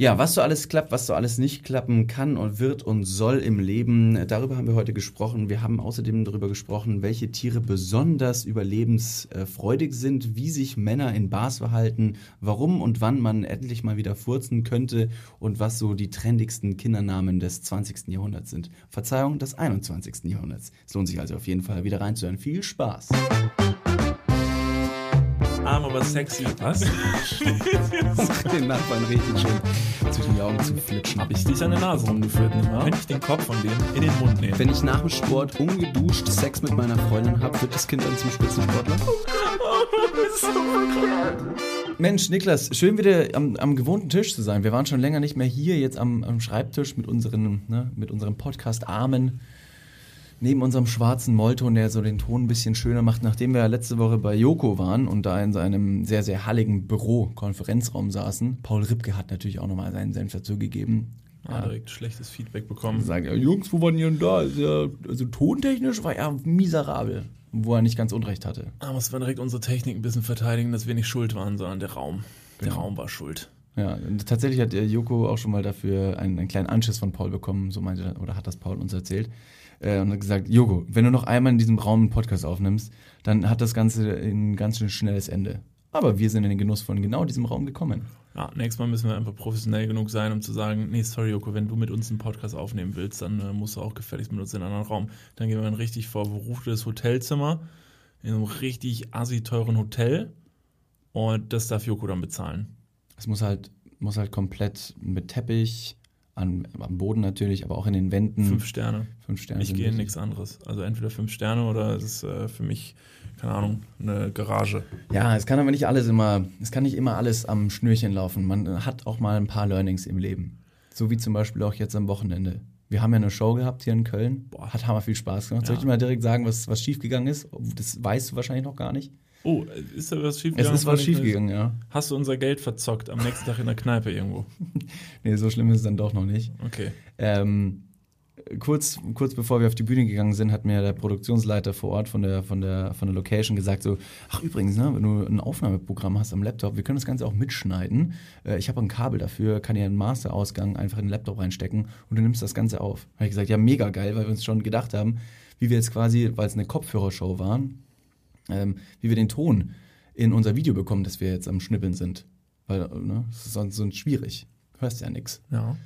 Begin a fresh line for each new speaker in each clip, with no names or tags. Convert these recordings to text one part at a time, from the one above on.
Ja, was so alles klappt, was so alles nicht klappen kann und wird und soll im Leben, darüber haben wir heute gesprochen. Wir haben außerdem darüber gesprochen, welche Tiere besonders überlebensfreudig sind, wie sich Männer in Bars verhalten, warum und wann man endlich mal wieder furzen könnte und was so die trendigsten Kindernamen des 20. Jahrhunderts sind. Verzeihung, des 21. Jahrhunderts. Es lohnt sich also auf jeden Fall wieder reinzuhören. Viel Spaß!
Arm, aber sexy. Was?
den Nachbarn richtig schön zwischen die Augen zu flitschen.
Hab ich dich an der Nase rumgeführt, nicht wahr? Könnte ich den Kopf von dem in den Mund nehmen.
Wenn ich nach dem Sport ungeduscht Sex mit meiner Freundin habe, wird das Kind dann zum Spitzensportler? Mensch, Niklas, schön wieder am, am, gewohnten Tisch zu sein. Wir waren schon länger nicht mehr hier, jetzt am, am Schreibtisch mit unseren, ne, mit unserem Podcast-Armen neben unserem schwarzen Mollton, der so den Ton ein bisschen schöner macht, nachdem wir letzte Woche bei Joko waren und da in seinem sehr, sehr halligen Büro-Konferenzraum saßen. Paul Ripke hat natürlich auch nochmal seinen Senf dazu gegeben.
Ja, ja, direkt schlechtes Feedback bekommen.
Sagen, ja, Jungs, wo waren ihr denn da? Also, also tontechnisch war er miserabel, wo er nicht ganz Unrecht hatte.
Aber es war direkt unsere Technik ein bisschen verteidigen, dass wir nicht schuld waren, sondern der Raum. Der genau. Raum war schuld.
Ja, tatsächlich hat Joko auch schon mal dafür einen, einen kleinen Anschiss von Paul bekommen, so meinte, oder hat das Paul uns erzählt äh, und hat gesagt, Jogo, wenn du noch einmal in diesem Raum einen Podcast aufnimmst, dann hat das Ganze ein ganz schön schnelles Ende. Aber wir sind in den Genuss von genau diesem Raum gekommen.
Ja, nächstes Mal müssen wir einfach professionell genug sein, um zu sagen, nee, sorry Joko, wenn du mit uns einen Podcast aufnehmen willst, dann äh, musst du auch gefälligst mit uns in einen anderen Raum. Dann gehen wir ein richtig verruchtes Hotelzimmer in einem richtig assi teuren Hotel und das darf Joko dann bezahlen.
Es muss halt, muss halt komplett mit Teppich, an, am Boden natürlich, aber auch in den Wänden.
Fünf Sterne.
Fünf Sterne.
Ich gehe in nichts anderes. Also entweder fünf Sterne oder es ist äh, für mich, keine Ahnung, eine Garage.
Ja, es kann aber nicht alles immer, es kann nicht immer alles am Schnürchen laufen. Man hat auch mal ein paar Learnings im Leben. So wie zum Beispiel auch jetzt am Wochenende. Wir haben ja eine Show gehabt hier in Köln. Boah. Hat hammer viel Spaß gemacht. Ja. Soll ich dir mal direkt sagen, was, was schiefgegangen ist? Das weißt du wahrscheinlich noch gar nicht.
Oh, ist da was schiefgegangen?
Es ist was schiefgegangen, ja.
Hast du unser Geld verzockt am nächsten Tag in der Kneipe irgendwo?
nee, so schlimm ist es dann doch noch nicht.
Okay.
Ähm, kurz, kurz bevor wir auf die Bühne gegangen sind, hat mir der Produktionsleiter vor Ort von der, von der, von der Location gesagt: so, ach übrigens, ne, wenn du ein Aufnahmeprogramm hast am Laptop, wir können das Ganze auch mitschneiden. Äh, ich habe ein Kabel dafür, kann dir einen Masterausgang einfach in den Laptop reinstecken und du nimmst das Ganze auf. Da habe ich gesagt, ja, mega geil, weil wir uns schon gedacht haben, wie wir jetzt quasi, weil es eine Kopfhörershow war, ähm, wie wir den Ton in unser Video bekommen, dass wir jetzt am Schnippeln sind. Weil, ne, das ist sonst, sonst schwierig. Hörst ja nichts.
Ja.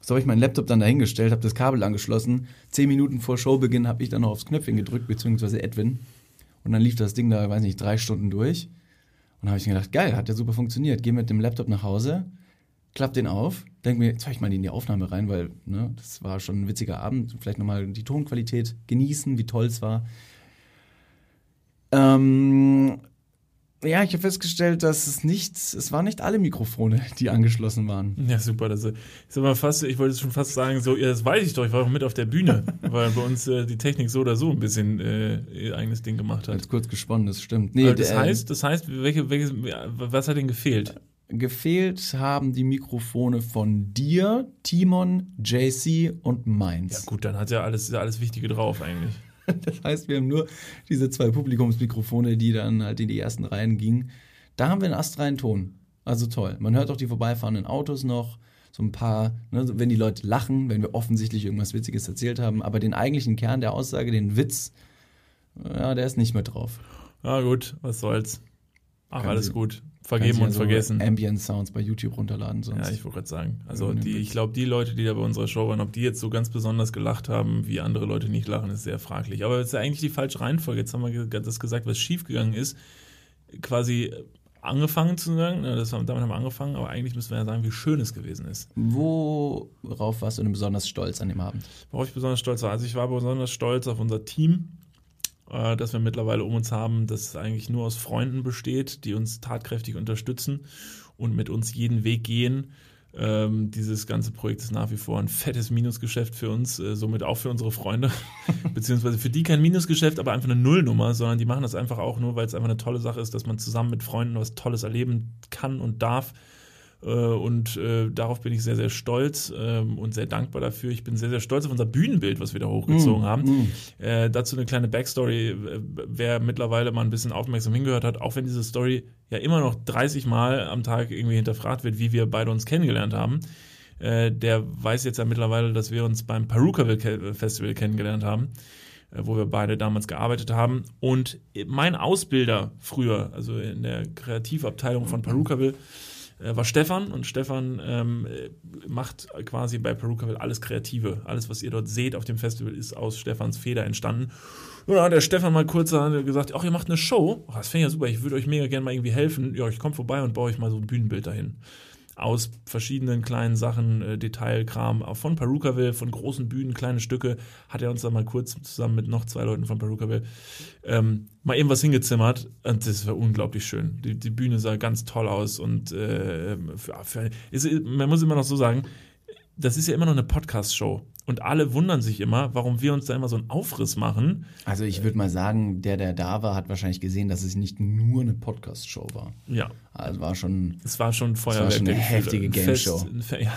So habe ich meinen Laptop dann dahingestellt, habe das Kabel angeschlossen. Zehn Minuten vor Showbeginn habe ich dann noch aufs Knöpfchen gedrückt, beziehungsweise Edwin. Und dann lief das Ding da, weiß nicht, drei Stunden durch. Und habe ich mir gedacht, geil, hat ja super funktioniert. Gehe mit dem Laptop nach Hause, klapp den auf, denke mir, jetzt höre ich mal in die Aufnahme rein, weil ne, das war schon ein witziger Abend. Vielleicht nochmal die Tonqualität genießen, wie toll es war. Ähm, ja, ich habe festgestellt, dass es nicht, es waren nicht alle Mikrofone, die angeschlossen waren.
Ja, super. Das ist aber fast, ich wollte schon fast sagen, so, ja, das weiß ich doch, ich war auch mit auf der Bühne, weil bei uns äh, die Technik so oder so ein bisschen äh, ihr eigenes Ding gemacht hat.
Jetzt kurz gesponnen, das stimmt.
Nee, das heißt, das heißt, welche, welches, was hat denn gefehlt?
Gefehlt haben die Mikrofone von dir, Timon, JC und meins.
Ja gut, dann hat ja alles, alles Wichtige drauf eigentlich.
Das heißt, wir haben nur diese zwei Publikumsmikrofone, die dann halt in die ersten Reihen gingen. Da haben wir einen astreinen Ton. Also toll. Man hört auch die vorbeifahrenden Autos noch, so ein paar, ne, wenn die Leute lachen, wenn wir offensichtlich irgendwas Witziges erzählt haben, aber den eigentlichen Kern der Aussage, den Witz, ja, der ist nicht mehr drauf.
Ja, gut, was soll's. Ach, alles gut vergeben und
also
vergessen.
Ambient Sounds bei YouTube runterladen sonst.
Ja, ich wollte gerade sagen. Also die, ich glaube, die Leute, die da bei unserer Show waren, ob die jetzt so ganz besonders gelacht haben, wie andere Leute nicht lachen, ist sehr fraglich. Aber es ist ja eigentlich die falsche Reihenfolge. Jetzt haben wir das gesagt, was schiefgegangen ist. Quasi angefangen zu sagen, das, damit haben wir angefangen, aber eigentlich müssen wir ja sagen, wie schön es gewesen ist.
Worauf warst du denn besonders stolz an dem Abend?
Worauf ich besonders stolz war? Also ich war besonders stolz auf unser Team, äh, das wir mittlerweile um uns haben, das eigentlich nur aus Freunden besteht, die uns tatkräftig unterstützen und mit uns jeden Weg gehen. Ähm, dieses ganze Projekt ist nach wie vor ein fettes Minusgeschäft für uns, äh, somit auch für unsere Freunde. Beziehungsweise für die kein Minusgeschäft, aber einfach eine Nullnummer, sondern die machen das einfach auch nur, weil es einfach eine tolle Sache ist, dass man zusammen mit Freunden was Tolles erleben kann und darf. Äh, und äh, darauf bin ich sehr, sehr stolz ähm, und sehr dankbar dafür. Ich bin sehr, sehr stolz auf unser Bühnenbild, was wir da hochgezogen
Mm,
haben.
mm.
Äh, dazu eine kleine Backstory. Wer mittlerweile mal ein bisschen aufmerksam hingehört hat, auch wenn diese Story ja immer noch 30 Mal am Tag irgendwie hinterfragt wird, wie wir beide uns kennengelernt haben, äh, der weiß jetzt ja mittlerweile, dass wir uns beim Perukaville Ke- Festival kennengelernt haben, äh, wo wir beide damals gearbeitet haben. Und mein Ausbilder früher, also in der Kreativabteilung von Perukaville, war Stefan und Stefan ähm, äh, macht quasi bei Perukaville alles Kreative. Alles, was ihr dort seht auf dem Festival, ist aus Stefans Feder entstanden. Ja, da hat der Stefan mal kurz gesagt, ach, ihr macht eine Show. Oh, das finde ich ja super, ich würde euch mega gerne mal irgendwie helfen. Ja, ich komme vorbei und baue euch mal so ein Bühnenbild dahin. Aus verschiedenen kleinen Sachen, äh, Detailkram, von Perukaville, von großen Bühnen, kleine Stücke, hat er uns dann mal kurz zusammen mit noch zwei Leuten von Perukaville ähm, mal eben was hingezimmert und das war unglaublich schön. Die, die Bühne sah ganz toll aus und äh, für, für, ist, man muss immer noch so sagen, das ist ja immer noch eine Podcast-Show und alle wundern sich immer, warum wir uns da immer so einen Aufriss machen.
Also ich würde mal sagen, der, der da war, hat wahrscheinlich gesehen, dass es nicht nur eine Podcast-Show war.
Ja,
Also war schon,
es war schon Feuerwerk.
war schon eine heftige Game-Show.
Ein Ja,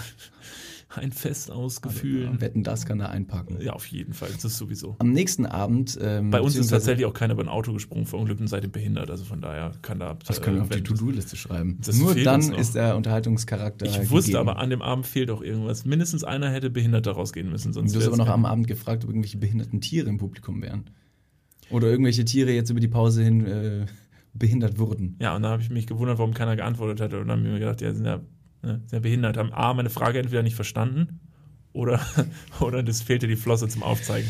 ein Fest aus Gefühlen.
Wetten, das kann er einpacken.
Ja, auf jeden Fall. Das ist sowieso.
Am nächsten Abend. Ähm,
Bei uns ist tatsächlich auch keiner über ein Auto gesprungen, verunglückt und seitdem behindert. Also von daher kann da.
Das können wir auf die To-Do-Liste schreiben. Nur dann ist der Unterhaltungscharakter.
Ich wusste
gegeben.
aber, an dem Abend fehlt auch irgendwas. Mindestens einer hätte behindert da rausgehen müssen. Sonst
Du hast aber noch am Abend gefragt, ob irgendwelche behinderten Tiere im Publikum wären. Oder irgendwelche Tiere jetzt über die Pause hin äh, behindert wurden.
Ja, und dann habe ich mich gewundert, warum keiner geantwortet hat. Und dann habe ich mir gedacht, ja, sind ja, ne, ja behindert. Haben A, meine Frage entweder nicht verstanden oder, oder das fehlte die Flosse zum Aufzeigen.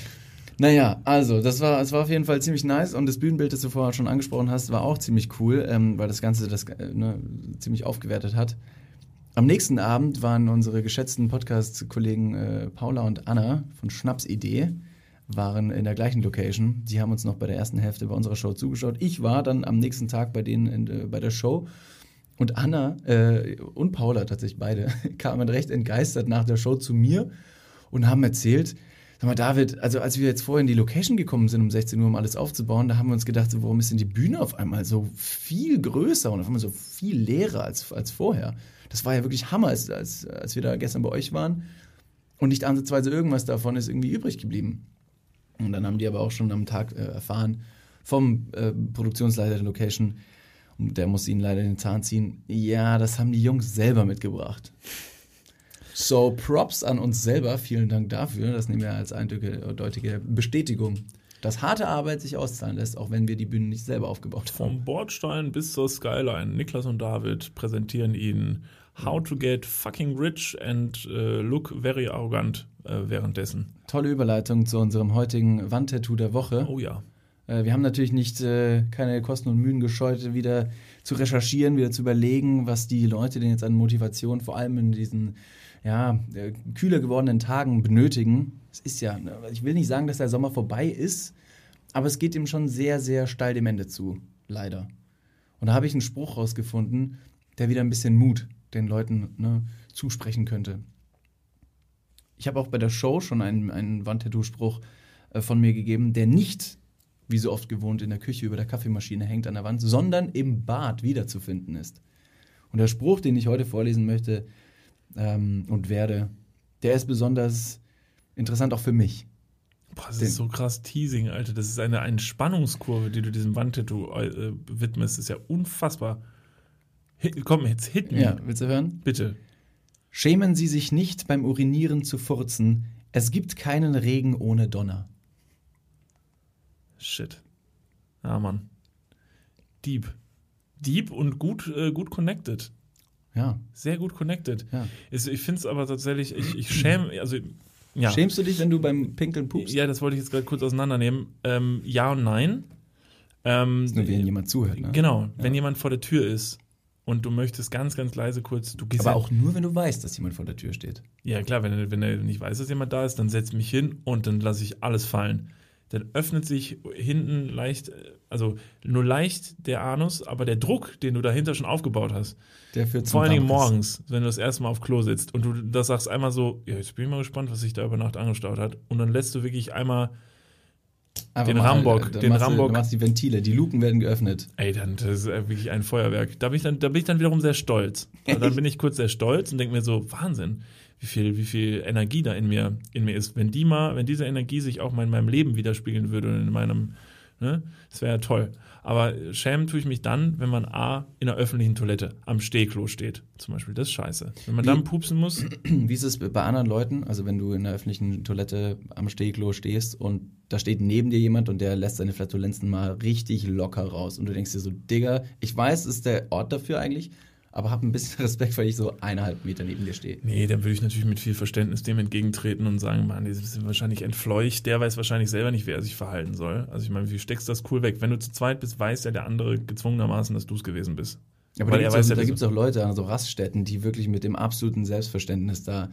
Naja, also, das war, es war auf jeden Fall ziemlich nice und das Bühnenbild, das du vorher schon angesprochen hast, war auch ziemlich cool, ähm, weil das Ganze das äh, ne, ziemlich aufgewertet hat. Am nächsten Abend waren unsere geschätzten Podcast-Kollegen äh, Paula und Anna von Schnapsidee waren in der gleichen Location. Die haben uns noch bei der ersten Hälfte bei unserer Show zugeschaut. Ich war dann am nächsten Tag bei denen in, äh, bei der Show und Anna äh, und Paula tatsächlich beide kamen recht entgeistert nach der Show zu mir und haben erzählt, sag mal David, also als wir jetzt vorhin in die Location gekommen sind um 16 Uhr, um alles aufzubauen, da haben wir uns gedacht, so, warum ist denn die Bühne auf einmal so viel größer und auf einmal so viel leerer als, als vorher? Das war ja wirklich Hammer, als, als, als wir da gestern bei euch waren und nicht ansatzweise irgendwas davon ist irgendwie übrig geblieben. Und dann haben die aber auch schon am Tag äh, erfahren vom äh, Produktionsleiter der Location, und der muss ihnen leider den Zahn ziehen. Ja, das haben die Jungs selber mitgebracht. So, Props an uns selber. Vielen Dank dafür. Das nehmen wir als eindeutige Bestätigung, dass harte Arbeit sich auszahlen lässt, auch wenn wir die Bühne nicht selber aufgebaut haben.
Vom Bordstein bis zur Skyline. Niklas und David präsentieren Ihnen How to get fucking rich and äh, look very arrogant äh, währenddessen.
Tolle Überleitung zu unserem heutigen Wandtattoo der Woche.
Oh ja.
Äh, Wir haben natürlich nicht äh, keine Kosten und Mühen gescheut, wieder zu recherchieren, wieder zu überlegen, was die Leute denn jetzt an Motivation, vor allem in diesen ja, äh, kühler gewordenen Tagen benötigen. Es ist ja, ne, ich will nicht sagen, dass der Sommer vorbei ist, aber es geht ihm schon sehr, sehr steil dem Ende zu, leider. Und da habe ich einen Spruch rausgefunden, der wieder ein bisschen Mut den Leuten ne, zusprechen könnte. Ich habe auch bei der Show schon einen, einen Wandtattoo-Spruch äh, von mir gegeben, der nicht, wie so oft gewohnt, in der Küche über der Kaffeemaschine hängt an der Wand, sondern im Bad wiederzufinden ist. Und der Spruch, den ich heute vorlesen möchte ähm, und werde, der ist besonders interessant auch für mich.
Boah, das
Den-
ist so krass Teasing, Alter. Das ist eine, eine Spannungskurve, die du diesem Wandtattoo äh, widmest. Das ist ja unfassbar. Hit, komm, jetzt hit me.
Ja, willst du hören?
Bitte.
Schämen Sie sich nicht beim Urinieren zu furzen. Es gibt keinen Regen ohne Donner.
Shit. Ja, Mann. Deep. Deep und gut, äh, gut connected.
Ja,
Sehr gut connected.
ja.
Ist- Ich finde es aber tatsächlich, ich, ich schäme, also, ja.
Schämst du dich, wenn du beim Pinkeln pupst?
Ja, das wollte ich jetzt gerade kurz auseinandernehmen. Ähm, ja und nein. Ähm,
Nur wenn jemand zuhört, ne?
Genau, wenn jemand vor der Tür ist und du möchtest ganz, ganz leise kurz, du gehst
Aber
ja-
auch nur, wenn du weißt, dass jemand vor der Tür steht.
Ja, klar, wenn er, wenn er nicht weiß, dass jemand da ist, dann setze ich mich hin und dann lasse ich alles fallen. Dann öffnet sich hinten leicht, also nur leicht der Anus, aber der Druck, den du dahinter schon aufgebaut hast,
Der führt
vor allen Dingen morgens, wenn du das erste Mal auf Klo sitzt und du das sagst einmal so, ja, jetzt bin ich mal gespannt, was sich da über Nacht angestaut hat. Und dann lässt du wirklich einmal
Einfach
Den Rambock,
äh,
den
machst
Rambock.
Du machst die Ventile, die Luken werden geöffnet.
Ey, dann, das ist wirklich ein Feuerwerk. Da bin ich dann, da bin ich dann wiederum sehr stolz. Also dann bin ich kurz sehr stolz und denke mir so, Wahnsinn, wie viel, wie viel Energie da in mir, in mir ist. Wenn die mal, wenn diese Energie sich auch mal in meinem Leben widerspiegeln würde und in meinem, ne, das wäre ja toll. Aber schämen tue ich mich dann, wenn man A, in der öffentlichen Toilette am Stehklo steht, zum Beispiel. Das ist scheiße. Wenn man
Wie-
dann pupsen muss,
Wie ist es bei anderen Leuten? Also wenn du in der öffentlichen Toilette am Stehklo stehst und da steht neben dir jemand und der lässt seine Flatulenzen mal richtig locker raus und du denkst dir so, Digga, ich weiß, ist der Ort dafür eigentlich, aber hab ein bisschen Respekt, weil ich so eineinhalb Meter neben dir stehe.
Nee, dann würde ich natürlich mit viel Verständnis dem entgegentreten und sagen, Mann, die sind wahrscheinlich entfleucht, der weiß wahrscheinlich selber nicht, wie er sich verhalten soll. Also ich meine, wie steckst du das cool weg? Wenn du zu zweit bist, weiß ja der andere gezwungenermaßen, dass du es gewesen bist.
Aber
Weil
da gibt es
ja,
auch, gibt's auch Leute an so Raststätten, die wirklich mit dem absoluten Selbstverständnis da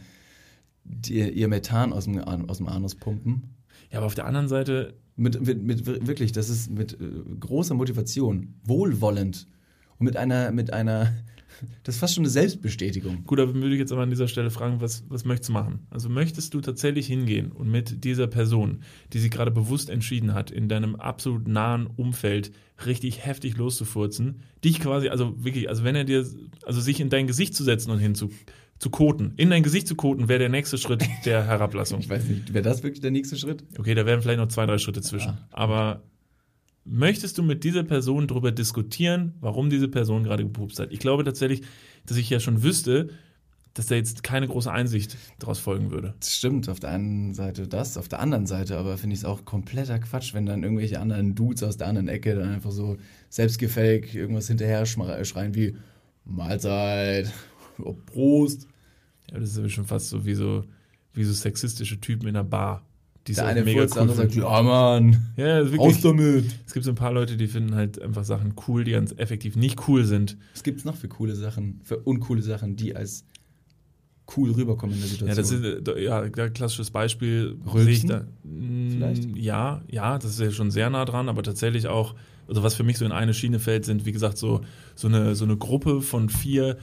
die, ihr Methan aus dem, aus dem Anus pumpen.
Ja, aber auf der anderen Seite,
Mit, mit, mit wirklich, das ist mit äh, großer Motivation, wohlwollend und mit einer, mit einer, das ist fast schon eine Selbstbestätigung.
gut, da würde ich jetzt aber an dieser Stelle fragen, was, was möchtest du machen? Also möchtest du tatsächlich hingehen und mit dieser Person, die sich gerade bewusst entschieden hat, in deinem absolut nahen Umfeld richtig heftig loszufurzen, dich quasi, also wirklich, also wenn er dir, also sich in dein Gesicht zu setzen und hinzu zu koten, in dein Gesicht zu koten, wäre der nächste Schritt der Herablassung.
Ich weiß nicht, wäre das wirklich der nächste Schritt?
Okay, da wären vielleicht noch zwei, drei Schritte zwischen.
Ah.
Aber möchtest du mit dieser Person darüber diskutieren, warum diese Person gerade gepupst hat? Ich glaube tatsächlich, dass ich ja schon wüsste, dass da jetzt keine große Einsicht daraus folgen würde.
Das stimmt, auf der einen Seite das, auf der anderen Seite aber finde ich es auch kompletter Quatsch, wenn dann irgendwelche anderen Dudes aus der anderen Ecke dann einfach so selbstgefällig irgendwas hinterher schreien wie Mahlzeit, Prost.
Ja, das ist schon fast so wie so, wie so sexistische Typen in einer Bar. Die es
Der eine
mega cool
sagt, ja Mann,
Ja,
raus damit.
es gibt so ein paar Leute, die finden halt einfach Sachen cool, die ganz effektiv nicht cool sind.
Was gibt's noch für coole Sachen, für uncoole Sachen, die als cool rüberkommen in der Situation?
Ja, das ist äh, ja ein klassisches Beispiel.
Rülpsen?
sehe ich da, Mm,
Vielleicht?
Ja, ja, das ist ja schon sehr nah dran, aber tatsächlich auch, also was für mich so in eine Schiene fällt, sind wie gesagt so so eine so eine Gruppe von vier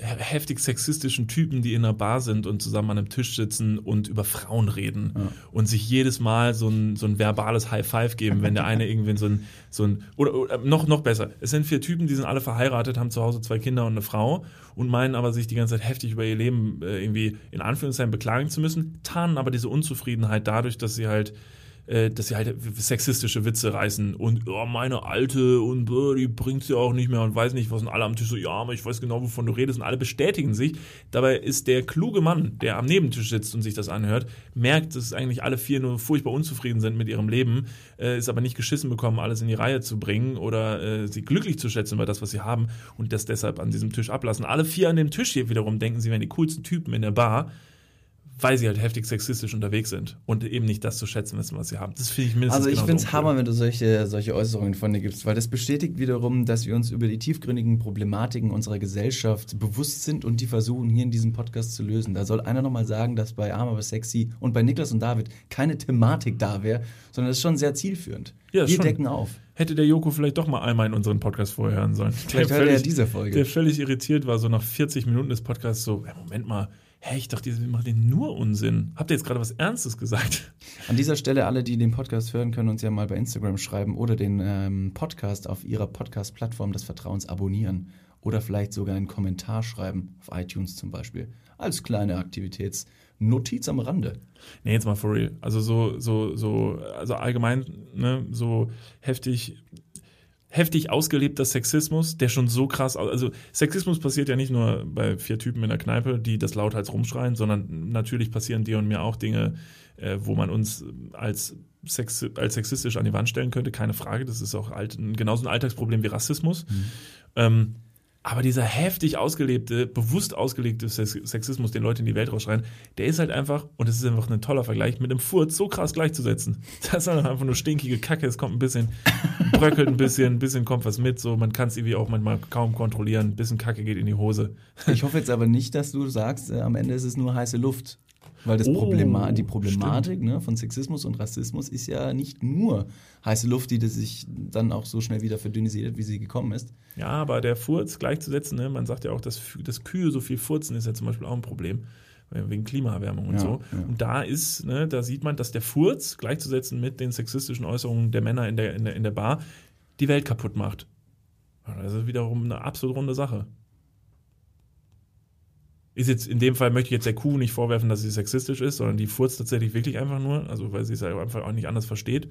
heftig sexistischen Typen, die in einer Bar sind und zusammen an einem Tisch sitzen und über Frauen reden
Ja.
und sich jedes Mal so ein, so ein verbales High Five geben, wenn der eine irgendwie so ein, so ein oder, oder noch, noch besser. Es sind vier Typen, die sind alle verheiratet, haben zu Hause zwei Kinder und eine Frau und meinen aber sich die ganze Zeit heftig über ihr Leben äh, irgendwie in Anführungszeichen beklagen zu müssen, tarnen aber diese Unzufriedenheit dadurch, dass sie halt äh, dass sie halt sexistische Witze reißen und oh, meine Alte und äh, die bringt sie auch nicht mehr und weiß nicht was und alle am Tisch so, ja, aber ich weiß genau, wovon du redest und alle bestätigen sich. Dabei ist der kluge Mann, der am Nebentisch sitzt und sich das anhört, merkt, dass eigentlich alle vier nur furchtbar unzufrieden sind mit ihrem Leben, äh, ist aber nicht geschissen bekommen, alles in die Reihe zu bringen oder äh, sie glücklich zu schätzen über das, was sie haben und das deshalb an diesem Tisch ablassen. Alle vier an dem Tisch hier wiederum denken, sie wären die coolsten Typen in der Bar weil sie halt heftig sexistisch unterwegs sind und eben nicht das zu schätzen wissen, was sie haben. Das finde ich mindestens
Also ich
genauso
finde es. Hammer, wenn du solche, solche Äußerungen von dir gibst, weil das bestätigt wiederum, dass wir uns über die tiefgründigen Problematiken unserer Gesellschaft bewusst sind und die versuchen hier in diesem Podcast zu lösen. Da soll einer nochmal sagen, dass bei Arm aber sexy und bei Niklas und David keine Thematik da wäre, sondern das ist schon sehr zielführend.
Ja,
wir
schon.
decken auf.
Hätte der Joko vielleicht doch mal einmal in unseren Podcast vorher hören sollen.
Vielleicht
der
hört er ja
völlig,
diese Folge.
der völlig irritiert war, so nach 40 Minuten des Podcasts so, ja, Moment mal, hä, ich dachte, ihr macht den nur Unsinn. Habt ihr jetzt gerade was Ernstes gesagt?
An dieser Stelle, alle, die den Podcast hören, können uns ja mal bei Instagram schreiben oder den ähm, Podcast auf ihrer Podcast-Plattform des Vertrauens abonnieren oder vielleicht sogar einen Kommentar schreiben, auf iTunes zum Beispiel, als kleine Aktivitätsnotiz am Rande.
Nee, jetzt mal for real. Also so, so, so, also allgemein, ne, so heftig, heftig ausgelebter Sexismus, der schon so krass, also Sexismus passiert ja nicht nur bei vier Typen in der Kneipe, die das lauthals rumschreien, sondern natürlich passieren dir und mir auch Dinge, äh, wo man uns als, Sex, als sexistisch an die Wand stellen könnte, keine Frage. Das ist auch alt, genauso ein Alltagsproblem wie Rassismus. Ähm, aber dieser heftig ausgelebte, bewusst ausgelegte Sex- Sexismus, den Leute in die Welt rausschreien, der ist halt einfach, und es ist einfach ein toller Vergleich, mit einem Furz so krass gleichzusetzen. Das ist einfach nur stinkige Kacke, es kommt ein bisschen, bröckelt ein bisschen, ein bisschen kommt was mit, so man kann es irgendwie auch manchmal kaum kontrollieren, ein bisschen Kacke geht in die Hose.
Ich hoffe jetzt aber nicht, dass du sagst, äh, am Ende ist es nur heiße Luft. Weil das
Oh,
Problema die Problematik ne, von Sexismus und Rassismus ist ja nicht nur heiße Luft, die das sich dann auch so schnell wieder verdünnisiert wie sie gekommen ist.
Ja, aber der Furz gleichzusetzen, ne? man sagt ja auch, dass, dass Kühe so viel furzen, ist ja zum Beispiel auch ein Problem, weil- wegen Klimaerwärmung und
Ja,
so.
ja.
Und da ist, ne, da sieht man, dass der Furz gleichzusetzen mit den sexistischen Äußerungen der Männer in der, in der, in der Bar die Welt kaputt macht. Das ist wiederum eine absolut runde Sache. Ist jetzt, in dem Fall möchte ich jetzt der Kuh nicht vorwerfen, dass sie sexistisch ist, sondern die furzt tatsächlich wirklich einfach nur, also weil sie es einfach auch nicht anders versteht.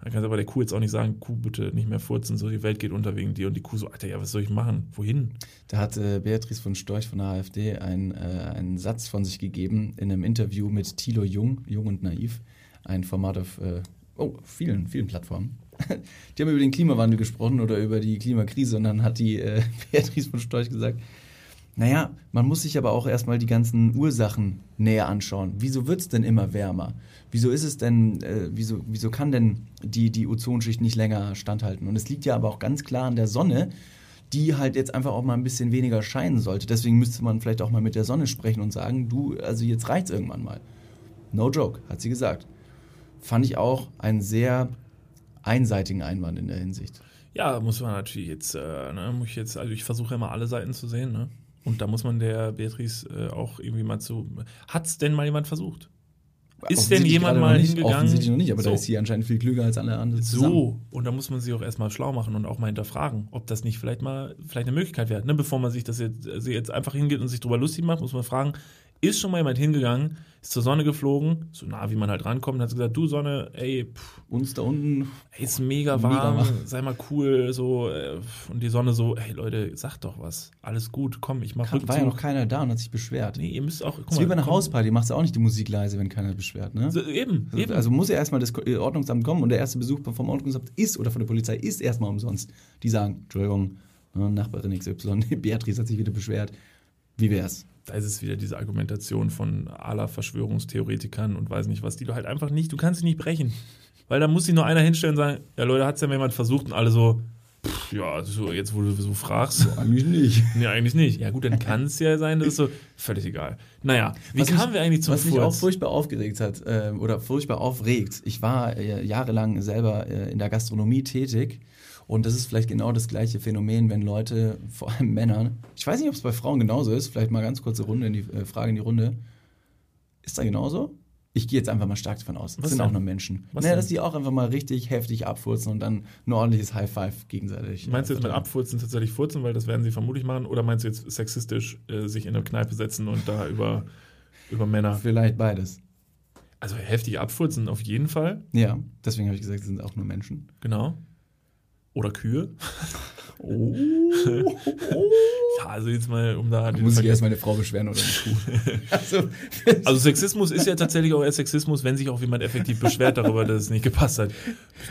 Dann kann sie aber der Kuh jetzt auch nicht sagen, Kuh, bitte nicht mehr furzen, so die Welt geht unter wegen dir. Und die Kuh so, Alter, ja, was soll ich machen? Wohin?
Da hat äh, Beatrice von Storch von der AfD ein, äh, einen Satz von sich gegeben in einem Interview mit Thilo Jung, Jung und Naiv, ein Format auf äh, oh, vielen, vielen Plattformen. Die haben über den Klimawandel gesprochen oder über die Klimakrise und dann hat die äh, Beatrice von Storch gesagt, naja, man muss sich aber auch erstmal die ganzen Ursachen näher anschauen. Wieso wird es denn immer wärmer? Wieso ist es denn, äh, wieso, wieso kann denn die, die Ozonschicht nicht länger standhalten? Und es liegt ja aber auch ganz klar an der Sonne, die halt jetzt einfach auch mal ein bisschen weniger scheinen sollte. Deswegen müsste man vielleicht auch mal mit der Sonne sprechen und sagen, du, also jetzt reicht's irgendwann mal. No joke, hat sie gesagt. Fand ich auch einen sehr einseitigen Einwand in der Hinsicht.
Ja, muss man natürlich jetzt, äh, ne, muss ich jetzt, also ich versuche immer alle Seiten zu sehen, ne? Und da muss man der Beatrice äh, auch irgendwie mal zu. Hat's denn mal jemand versucht? Ist denn jemand mal
nicht,
hingegangen?
Offensichtlich noch nicht, aber
So.
da ist sie anscheinend viel klüger als alle anderen zusammen.
So, und da muss man sich auch erstmal schlau machen und auch mal hinterfragen, ob das nicht vielleicht mal vielleicht eine Möglichkeit wäre. Ne? Bevor man sich das jetzt, also jetzt einfach hingeht und sich drüber lustig macht, muss man fragen, ist schon mal jemand hingegangen, ist zur Sonne geflogen, so nah wie man halt rankommt, und hat gesagt, du Sonne, ey, pff,
Uns da unten,
ey, ist mega
Mega
warm,
warm.
sei mal cool, so, äh, und die Sonne so, hey Leute, sag doch was, alles gut, komm, ich mach
kam, war ja noch
Rückzug.
keiner da und hat sich beschwert.
Nee, ihr müsst auch, guck
das ist wie bei einer
komm.
Hausparty, machst du auch nicht die Musik leise, wenn keiner beschwert, ne?
So, eben, eben.
Also muss ja erstmal das Ko- Ordnungsamt kommen und der erste Besuch vom Ordnungsamt ist oder von der Polizei ist erstmal umsonst. Die sagen, Entschuldigung, ne, Nachbarin XY, Beatrice hat sich wieder beschwert. Wie wär's?
Da ist es wieder diese Argumentation von aller Verschwörungstheoretikern und weiß nicht was, die du halt einfach nicht, du kannst sie nicht brechen. Weil da muss sich nur einer hinstellen und sagen, ja Leute, hat's ja mal jemand versucht und alle so, pff, ja, so, jetzt wo du so fragst,
Eigentlich nicht.
nee, eigentlich nicht. Ja gut, dann kann es ja sein, das ist so, völlig egal. Naja, wie
Was
kamen
mich-
wir eigentlich zum
Was mich auch
Furz?
furchtbar aufgeregt hat äh, oder furchtbar aufregt. Ich war äh, jahrelang selber äh, in der Gastronomie tätig und das ist vielleicht genau das gleiche Phänomen, wenn Leute, vor allem Männer, ich weiß nicht, ob es bei Frauen genauso ist, vielleicht mal ganz kurze Runde in die äh, Frage in die Runde. Ist da genauso? Ich gehe jetzt einfach mal stark davon aus. Das sind
denn?
auch nur Menschen.
Was
naja,
denn?
dass die auch einfach mal richtig heftig abfurzen und dann ein ordentliches High Five gegenseitig. äh,
Meinst du jetzt mit. Abfurzen tatsächlich furzen, weil das werden sie vermutlich machen, oder meinst du jetzt sexistisch äh, sich in eine Kneipe setzen und da über, über Männer,
Vielleicht beides.
also heftig abfurzen auf jeden Fall,
Ja, deswegen habe ich gesagt, es sind auch nur Menschen.
genau. Oder Kühe.
Oh.
Ja, also jetzt mal, um da
Muss ich
Vergleich-
erst meine Frau beschweren oder die Kuh? also,
Also Sexismus ist ja tatsächlich auch eher Sexismus, wenn sich auch jemand effektiv beschwert darüber, dass es nicht gepasst hat.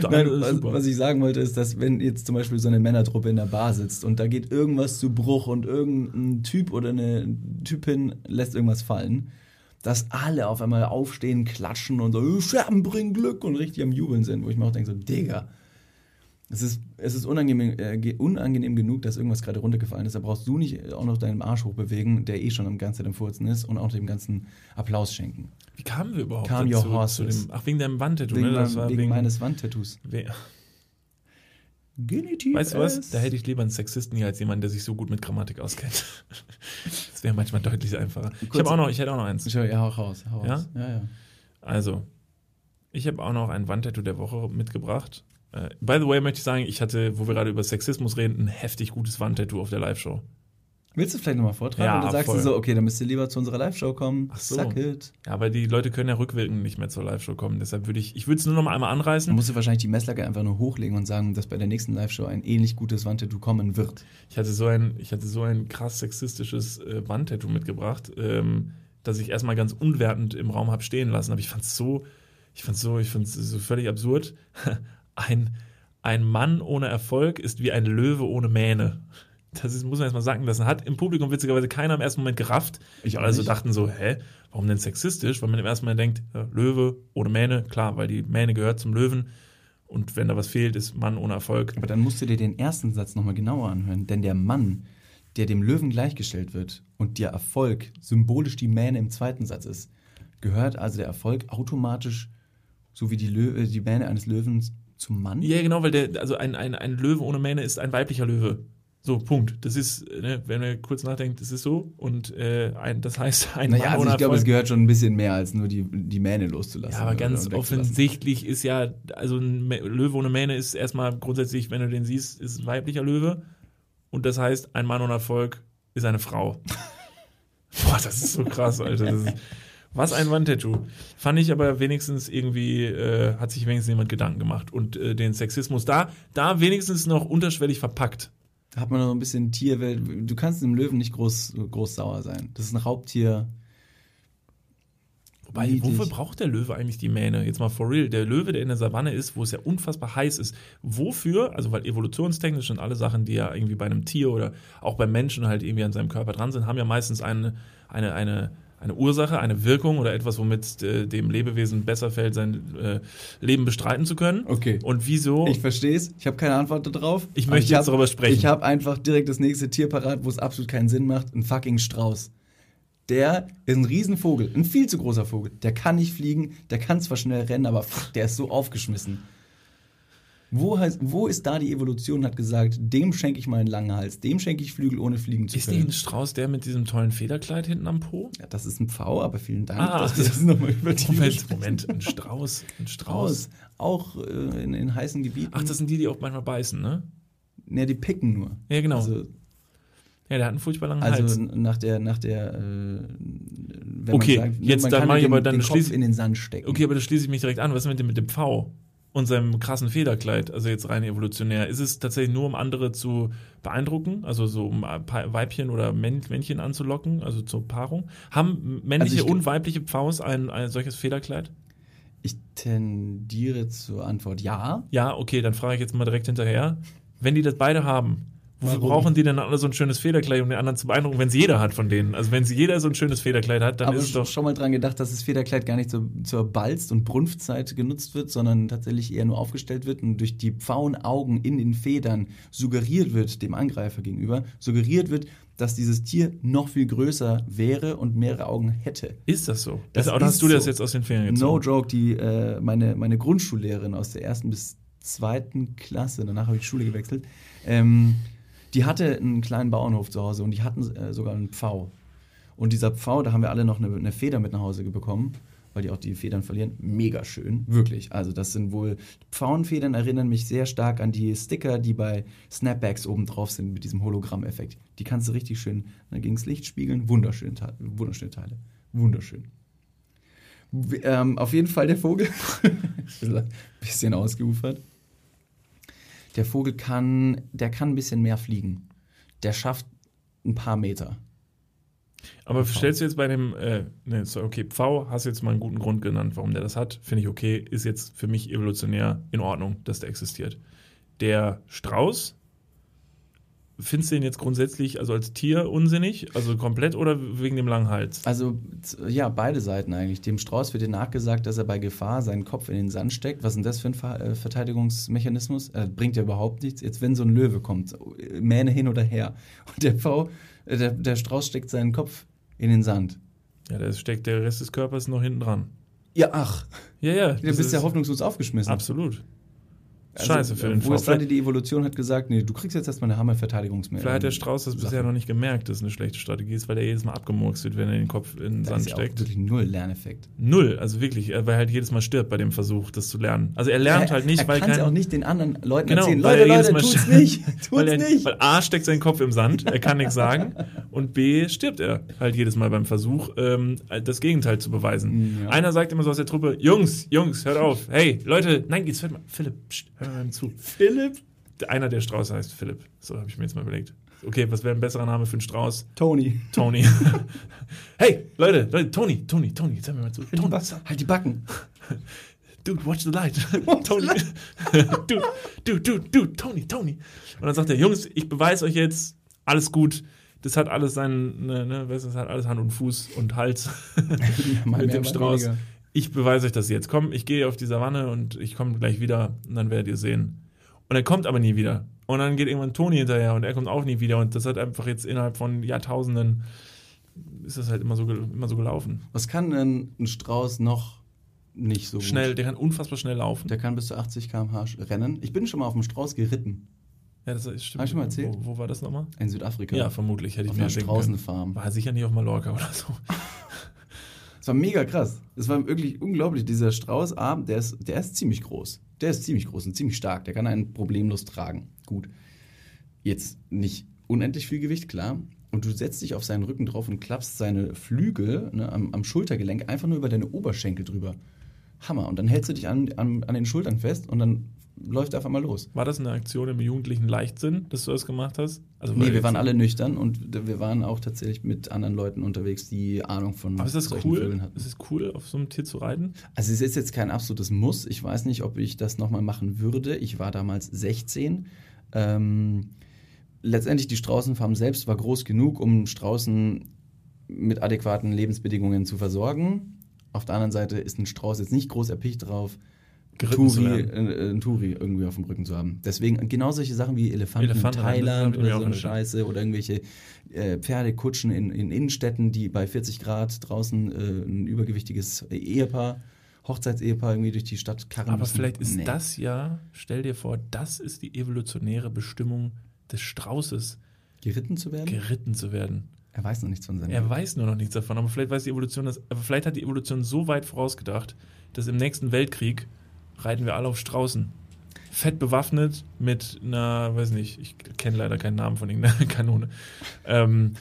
Nein, was,
super.
was ich sagen wollte, ist, dass wenn jetzt zum Beispiel so eine Männertruppe in der Bar sitzt und da geht irgendwas zu Bruch und irgendein Typ oder eine Typin lässt irgendwas fallen, dass alle auf einmal aufstehen, klatschen und so, Scherben bringen Glück und richtig am Jubeln sind, wo ich mir auch denke, so, Digga, es ist, es ist unangenehm, äh, ge- unangenehm genug, dass irgendwas gerade runtergefallen ist. Da brauchst du nicht auch noch deinen Arsch hochbewegen, der eh schon am ganzen Zeit am Furzen ist und auch dem ganzen Applaus schenken.
Wie kamen wir überhaupt
Calm
dazu?
your
Zu
horses.
dem, ach, wegen deinem Wandtattoo,
Wegen,
ne? Das war
wegen
wegen,
meines Wandtattoos. Genitiv
Weißt du was? Da hätte ich lieber einen Sexisten hier als jemanden, der sich so gut mit Grammatik auskennt. Das wäre manchmal deutlich einfacher. Ich
Kurz-
habe auch noch, ich hätte auch noch eins.
Ich höre, ja, hau raus. Hau
Ja?
raus. Ja, ja.
Also, ich habe auch noch ein Wandtattoo der Woche mitgebracht. Äh, by the way möchte ich sagen, ich hatte, wo wir gerade über Sexismus reden, ein heftig gutes Wandtattoo auf der Live-Show.
Willst du vielleicht nochmal vortragen?
Ja,
Oder sagst
voll.
du so, okay, dann müsst ihr lieber zu unserer Live-Show kommen.
Ach so.
Suck it.
Ja, aber die Leute können ja rückwirkend nicht mehr zur Live-Show kommen. Deshalb würde ich, ich würde es nur noch mal einmal
Dann
anreißen.
musst du wahrscheinlich die Messlatte einfach nur hochlegen und sagen, dass bei der nächsten Live-Show ein ähnlich gutes Wandtattoo kommen wird.
Ich hatte so ein, ich hatte so ein krass sexistisches äh, Wandtattoo mitgebracht, ähm, dass ich erstmal ganz unwertend im Raum habe stehen lassen. Aber ich fand es so, ich fand so, ich fand es so völlig absurd. Ein, ein Mann ohne Erfolg ist wie ein Löwe ohne Mähne. Das ist, muss man erstmal sagen lassen. Hat im Publikum witzigerweise keiner im ersten Moment gerafft.
Ich auch
also
nicht.
dachten so, hä, warum denn sexistisch? Weil man im ersten Moment denkt, ja, Löwe ohne Mähne, klar, weil die Mähne gehört zum Löwen. Und wenn da was fehlt, ist Mann ohne Erfolg.
Aber dann musst du dir den ersten Satz nochmal genauer anhören, denn der Mann, der dem Löwen gleichgestellt wird und der Erfolg symbolisch die Mähne im zweiten Satz ist, gehört also der Erfolg automatisch, so wie die, Lö äh, die Mähne eines Löwens, zum Mann?
Ja, genau, weil der, also ein, ein, ein Löwe ohne Mähne ist ein weiblicher Löwe. So, Punkt. Das ist, ne, wenn man kurz nachdenkt, das ist so. Und äh, ein, das heißt, ein
Naja,
Mann
also
ohne
ich glaube, es gehört schon ein bisschen mehr als nur die, die Mähne loszulassen.
Ja, aber ganz offensichtlich ist ja, also ein Löwe ohne Mähne ist erstmal grundsätzlich, wenn du den siehst, ist ein weiblicher Löwe. Und das heißt, ein Mann ohne Erfolg ist eine Frau. Boah, das ist so krass, Alter. Das ist, was ein Wandtattoo. Fand ich aber wenigstens irgendwie, äh, hat sich wenigstens jemand Gedanken gemacht. Und äh, den Sexismus da, da wenigstens noch unterschwellig verpackt.
Da hat man noch ein bisschen Tierwelt. Du kannst einem Löwen nicht groß, groß sauer sein. Das ist ein Raubtier.
Wobei,
Niedlich.
wofür braucht der Löwe eigentlich die Mähne? Jetzt mal for real. Der Löwe, der in der Savanne ist, wo es ja unfassbar heiß ist. Wofür? Also, weil evolutionstechnisch und alle Sachen, die ja irgendwie bei einem Tier oder auch beim Menschen halt irgendwie an seinem Körper dran sind, haben ja meistens eine, eine, eine, eine Ursache, eine Wirkung oder etwas, womit äh, dem Lebewesen besser fällt, sein äh, Leben bestreiten zu können.
Okay.
Und wieso?
Ich verstehe es. Ich habe keine Antwort darauf.
Ich möchte jetzt
hab-
darüber sprechen.
Ich habe einfach direkt das nächste Tier parat, wo es absolut keinen Sinn macht. Ein fucking Strauß. Der ist ein Riesenvogel, ein viel zu großer Vogel. Der kann nicht fliegen, der kann zwar schnell rennen, aber pff, der ist so aufgeschmissen. Wo, heißt, wo ist da die Evolution hat gesagt, dem schenke ich mal einen langen Hals, dem schenke ich Flügel, ohne fliegen zu
ist nicht
können?
ein Strauß der mit diesem tollen Federkleid hinten am Po?
Ja, das ist ein Pfau, aber vielen Dank,
Ah,
dass wir das nochmal über die
Moment, Moment, ein Strauß. Ein Strauß.
Strauß. Auch äh, in, in heißen Gebieten.
Ach, das sind die, die auch manchmal beißen, ne?
ne, die picken nur.
Ja, genau.
Also,
ja, der hat einen furchtbar langen
also
Hals.
nach der, nach der, äh, wenn
Okay,
man sagt,
jetzt
man
dann
kann
ich
den,
aber dann
den Kopf in den Sand stecken.
Okay, aber da schließe ich mich direkt an. Was ist mit dem, mit dem Pfau und seinem krassen Federkleid? Also jetzt rein evolutionär. Ist es tatsächlich nur, um andere zu beeindrucken? Also so um paar Weibchen oder Männ- Männchen anzulocken? Also zur Paarung? Haben männliche
Also
und weibliche Pfaus ein, ein solches Federkleid?
Ich tendiere zur Antwort ja.
Ja, okay, dann frage ich jetzt mal direkt hinterher. Wenn die das beide haben, wofür
Warum?
brauchen die denn alle so ein schönes Federkleid, um den anderen zu beeindrucken, wenn es jeder hat von denen? Also wenn sie jeder so ein schönes Federkleid hat, dann
aber
ist es doch
schon mal dran gedacht, dass das Federkleid gar nicht zur, zur Balz- und Brunftzeit genutzt wird, sondern tatsächlich eher nur aufgestellt wird und durch die Pfauenaugen in den Federn suggeriert wird, dem Angreifer gegenüber, suggeriert wird, dass dieses Tier noch viel größer wäre und mehrere Augen hätte.
Ist das so?
Das
also, hast du das
so.
jetzt aus den Ferien
No
gezogen?
joke, die, äh, meine, meine Grundschullehrerin aus der ersten bis zweiten Klasse, danach habe ich die Schule gewechselt, ähm, die hatte einen kleinen Bauernhof zu Hause und die hatten äh, sogar einen Pfau. Und dieser Pfau, da haben wir alle noch eine, eine Feder mit nach Hause bekommen, weil die auch die Federn verlieren. Mega schön, wirklich. Also das sind wohl, Pfauenfedern erinnern mich sehr stark an die Sticker, die bei Snapbacks oben drauf sind mit diesem Hologramm-Effekt. Die kannst du richtig schön ne, gegens Licht spiegeln. Wunderschön, Te- wunderschöne Teile. Wunderschön. Ähm, auf jeden Fall der Vogel. bisschen ausgeufert. Der Vogel kann, der kann ein bisschen mehr fliegen. Der schafft ein paar Meter.
Aber
Pfau.
stellst du jetzt bei dem, äh, ne, okay, Pfau, hast du jetzt mal einen guten Grund genannt, warum der das hat, finde ich okay, ist jetzt für mich evolutionär in Ordnung, dass der existiert. Der Strauß, findest du den jetzt grundsätzlich also als Tier unsinnig, also komplett oder wegen dem langen Hals?
Also, ja, beide Seiten eigentlich. Dem Strauß wird dir nachgesagt, dass er bei Gefahr seinen Kopf in den Sand steckt. Was ist denn das für ein Ver äh, Verteidigungsmechanismus? Äh, bringt ja überhaupt nichts. Jetzt, wenn so ein Löwe kommt, äh, Mähne hin oder her. Und der Pfau, äh, der, der Strauß steckt seinen Kopf in den Sand.
Ja, da steckt der Rest des Körpers noch hinten dran.
Ja, ach.
Ja, ja.
Du bist ja hoffnungslos aufgeschmissen.
Absolut.
Also,
Scheiße für den
Wo es
Pfau.
leider die Evolution hat gesagt, nee, du kriegst jetzt erstmal eine Hammerverteidigungsmechanismus.
Vielleicht hat der Strauß das bisher noch nicht gemerkt, dass es eine schlechte Strategie ist, weil er jedes Mal abgemurkst wird, wenn er den Kopf in den
Da
Sand
ist ja auch
steckt.
wirklich null Lerneffekt.
Null, also wirklich, äh, weil er halt jedes Mal stirbt bei dem Versuch, das zu lernen. Also er lernt
er,
halt nicht,
er
weil
kann
kein,
auch nicht den anderen Leuten
Genau,
erzählen.
weil
Leute,
er jedes
Leute,
Mal
tut's nicht, tut's
weil, er,
nicht.
weil A steckt sein Kopf im Sand, er kann nichts sagen und B stirbt er halt jedes Mal beim Versuch, ähm, das Gegenteil zu beweisen.
Mm, ja.
Einer sagt immer so aus der Truppe, Jungs, Jungs, hört auf, hey, Leute, nein, jetzt hört mal, Philipp, pst, hör mal zu.
Philipp?
Einer der Strauß heißt Philipp, so habe ich mir jetzt mal überlegt. Okay, was wäre ein besserer Name für einen Strauß?
Tony.
Tony. hey, Leute, Leute, Tony, Tony, Tony, jetzt hör mir mal zu.
Halt
Tony,
halt die Backen.
Dude, watch the light. Tony. dude, dude, dude, dude, Tony, Tony. Und dann sagt er, Jungs, ich beweise euch jetzt, alles gut. Das hat alles seinen, ne, ne, das hat alles Hand und Fuß und Hals mit dem Strauß.
weniger.
Ich beweise euch das jetzt. Komm, ich gehe auf die Savanne und ich komme gleich wieder und dann werdet ihr sehen. Und er kommt aber nie wieder. Und dann geht irgendwann Toni hinterher und er kommt auch nie wieder. Und das hat einfach jetzt innerhalb von Jahrtausenden ist das halt immer so, immer so gelaufen.
Was kann denn ein Strauß noch nicht so
Schnell,
gut?
der kann unfassbar schnell laufen.
Der kann bis zu 80 km/h rennen. Ich bin schon mal auf dem Strauß geritten.
ja, das ist, stimmt.
Hab ich schon mal erzählt?
Wo, wo war das nochmal?
In Südafrika.
Ja, vermutlich hätte ich
auf
mir
einer
können.
Straußenfarm.
War sicher nicht auf Mallorca oder so.
War mega krass. Es war wirklich unglaublich. Dieser Strauß, A, der ist, der ist ziemlich groß. Der ist ziemlich groß und ziemlich stark. Der kann einen problemlos tragen. Gut. Jetzt nicht unendlich viel Gewicht, klar. Und du setzt dich auf seinen Rücken drauf und klappst seine Flügel ne, am, am Schultergelenk einfach nur über deine Oberschenkel drüber. Hammer. Und dann hältst du dich an, an, an den Schultern fest und dann läuft einfach mal los.
War das eine Aktion im jugendlichen Leichtsinn, dass du das gemacht hast? Also,
Nee, wir waren alle nüchtern und wir waren auch tatsächlich mit anderen Leuten unterwegs, die Ahnung von
Aber ist das
solchen Vögeln
cool?
hatten.
Ist es cool, auf so einem Tier zu reiten?
Also es ist jetzt kein absolutes Muss. Ich weiß nicht, ob ich das nochmal machen würde. Ich war damals 16. Ähm, letztendlich die Straußenfarm selbst war groß genug, um Straußen mit adäquaten Lebensbedingungen zu versorgen. Auf der anderen Seite ist ein Strauß jetzt nicht groß erpicht drauf,
Geritten zu
Turi,
werden.
äh, ein Turi irgendwie auf dem Rücken zu haben. Deswegen genau solche Sachen wie Elefanten,
Elefanten,
in Thailand oder so eine
gedacht.
Scheiße oder irgendwelche äh, Pferdekutschen in, in Innenstädten, die bei 40 Grad draußen äh, ein übergewichtiges Ehepaar, Hochzeitsehepaar irgendwie durch die Stadt karren
Aber
müssen.
vielleicht ist
Nee.
das ja, stell dir vor, das ist die evolutionäre Bestimmung des Straußes,
geritten zu werden?
geritten zu werden.
er weiß noch nichts von seinem
Er weiß nur noch nichts davon, aber vielleicht weiß die Evolution das, aber vielleicht hat die Evolution so weit vorausgedacht, dass im nächsten Weltkrieg reiten wir alle auf Straußen. Fett bewaffnet mit einer, weiß nicht, ich kenne leider keinen Namen von irgendeiner Kanone. Ähm,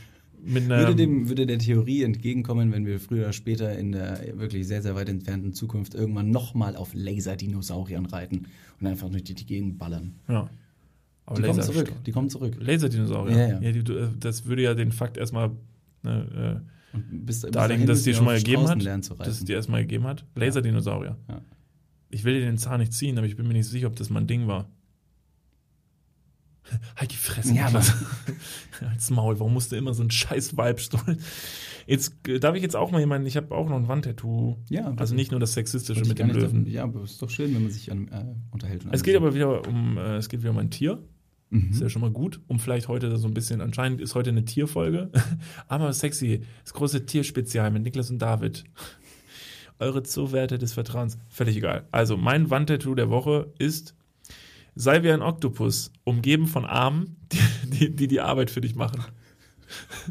Würde, dem, würde der Theorie entgegenkommen, wenn wir früher oder später in der wirklich sehr, sehr weit entfernten Zukunft irgendwann nochmal auf Laserdinosauriern reiten und einfach durch die Gegend ballern.
ja. Aber
Die kommen zurück. Die kommen zurück.
Laserdinosaurier.
Ja, ja.
die, du- äh, das würde ja den Fakt erstmal ne, äh,
bis,
darlegen, dass es die schon mal gegeben
Straußen
hat. Dass es die erstmal gegeben hat. Laserdinosaurier.
Ja.
Ich will dir den Zahn nicht ziehen, aber ich bin mir nicht sicher, ob das mein Ding war. Halt die Fresse.
Ja,
Niklas. Als Maul, warum musst du immer so ein scheiß Vibe stohlen? Jetzt äh, darf ich jetzt auch mal jemanden, ich habe auch noch ein Wandtattoo.
Ja,
Also nicht nur das Sexistische mit dem Löwen.
davon- Ja, aber es ist doch schön, wenn man sich an, äh, unterhält. und
Es geht
sieht.
aber wieder um, äh, es geht wieder um ein Tier.
Mhm.
Ist ja schon mal gut, um vielleicht heute so ein bisschen, anscheinend ist heute eine Tierfolge, aber sexy, das große Tierspezial mit Niklas und David. Eure Zoowerte des Vertrauens, völlig egal. Also mein Wandtattoo der Woche ist, sei wie ein Oktopus, umgeben von Armen, die die, die, Arbeit für dich machen.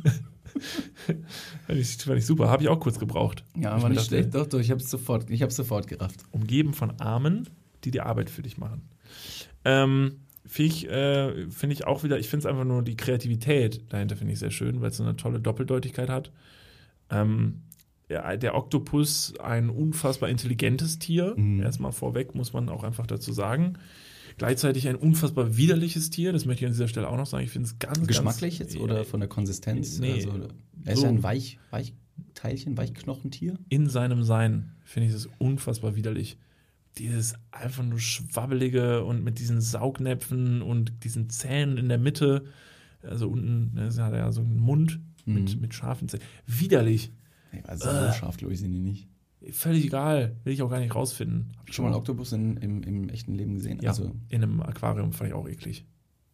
fand, ich, fand ich super, habe ich auch kurz gebraucht.
Ja,
Ich
war nicht
dachte,
schlecht. Doch, doch, ich habe es sofort, ich sofort gerafft.
umgeben von Armen, die die Arbeit für dich machen. Ähm, finde ich, äh, find ich auch wieder, ich finde es einfach nur die Kreativität dahinter finde ich sehr schön, weil es so eine tolle Doppeldeutigkeit hat. Ähm, ja, der Oktopus, ein unfassbar intelligentes Tier,
Mhm.
erstmal vorweg, muss man auch einfach dazu sagen. Gleichzeitig ein unfassbar widerliches Tier, das möchte ich an dieser Stelle auch noch sagen. Ich finde es ganz,
Geschmacklich
ganz,
jetzt oder von der Konsistenz?
Nee,
also, er ist
so.
ja ein Weich, Weichteilchen, Weichknochentier.
in seinem Sein finde ich es unfassbar widerlich. Dieses einfach nur schwabbelige und mit diesen Saugnäpfen und diesen Zähnen in der Mitte. Also unten ne, hat er ja so einen Mund mit,
Mhm.
mit scharfen Zähnen. Widerlich.
Also
Äh.
so scharf, glaube ich, sind die nicht.
Völlig egal. Will ich auch gar nicht rausfinden. Hab ich
Schon mal einen Oktopus in, im, im echten Leben gesehen?
Ja,
Also,
in einem Aquarium fand ich auch eklig.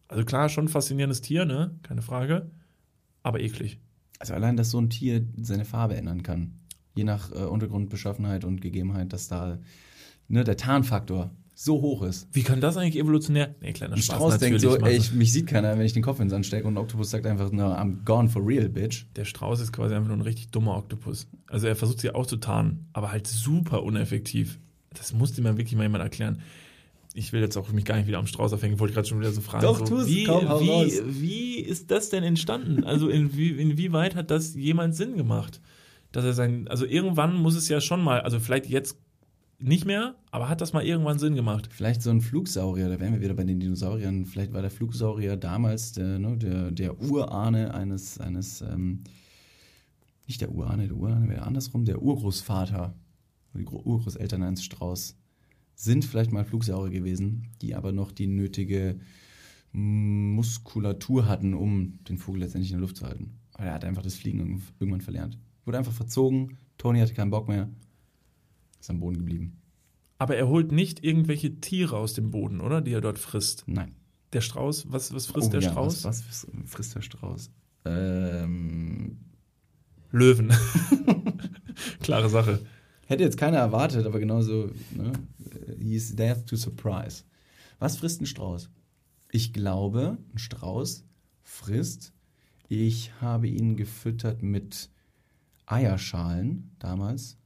Also klar, schon ein faszinierendes Tier, ne? Keine Frage. Aber eklig.
also allein, dass so ein Tier seine Farbe ändern kann. Je nach äh, Untergrundbeschaffenheit und Gegebenheit, dass da ne, der Tarnfaktor so hoch ist.
Wie kann das eigentlich evolutionär? Nee, kleiner
Ein
Spaß
Strauß denkt so, ey, ich, mich sieht keiner, wenn ich den Kopf in den Sand stecke und ein Oktopus sagt einfach, no, I'm gone for real, bitch.
Der Strauß ist quasi einfach nur ein richtig dummer Oktopus. Also er versucht sie auch zu tarnen, aber halt super uneffektiv. Das musste mir wirklich mal jemand erklären. Ich will jetzt auch mich gar nicht wieder am Strauß aufhängen, wollte gerade schon wieder so fragen.
Doch,
so,
tu's,
wie,
komm, hau raus.
wie, wie ist das denn entstanden? Also inwie, inwieweit hat das jemand Sinn gemacht? Dass er sein, also irgendwann muss es ja schon mal, also vielleicht jetzt nicht mehr, aber hat das mal irgendwann Sinn gemacht?
Vielleicht so ein Flugsaurier, da wären wir wieder bei den Dinosauriern. Vielleicht war der Flugsaurier damals der, ne, der, der Urahne eines, eines ähm, nicht der Urahne, der Urahne wäre andersrum, der Urgroßvater, die Gro- Urgroßeltern eines Strauß sind vielleicht mal Flugsaurier gewesen, die aber noch die nötige Muskulatur hatten, um den Vogel letztendlich in der Luft zu halten. Aber er hat einfach das Fliegen irgend- irgendwann verlernt. Wurde einfach verzogen, Tony hatte keinen Bock mehr, ist am Boden geblieben.
Aber er holt nicht irgendwelche Tiere aus dem Boden, oder? Die er dort frisst.
Nein.
Der Strauß, was, was frisst
Oh
der
ja,
Strauß?
Was, was frisst der Strauß? Ähm,
Löwen. Klare Sache.
Hätte jetzt keiner erwartet, aber genauso, ne? He's there to surprise. Was frisst ein Strauß? Ich glaube, ein Strauß frisst. Ich habe ihn gefüttert mit Eierschalen damals.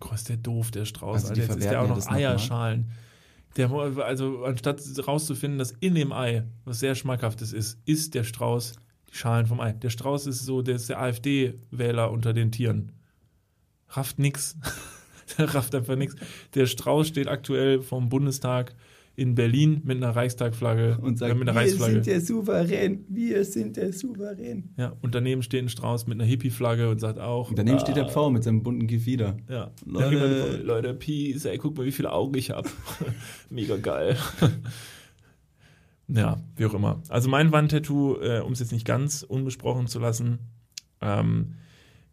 Gott, ist der doof, der Strauß.
Also
Alter. Jetzt ist der auch noch. Eierschalen. Der, also anstatt rauszufinden, dass in dem Ei, was sehr schmackhaftes ist, ist der Strauß die Schalen vom Ei. Der Strauß ist so, der ist der AfD-Wähler unter den Tieren. Rafft nix. der rafft einfach nix. Der Strauß steht aktuell vom Bundestag in Berlin mit einer Reichstagflagge.
Und sagt,
äh, mit einer
wir
Reichsflagge.
sind der Souverän, wir sind der Souverän.
Ja, und daneben steht ein Strauß mit einer Hippie-Flagge und sagt auch.
Und daneben steht der
ah,
Pfau mit seinem bunten Gefieder.
Ja.
Leute.
Leute, Leute, Peace, ey, guck mal, wie viele Augen ich hab. Mega geil. ja, wie auch immer. Also mein Wandtattoo, äh, um es jetzt nicht ganz unbesprochen zu lassen, ähm,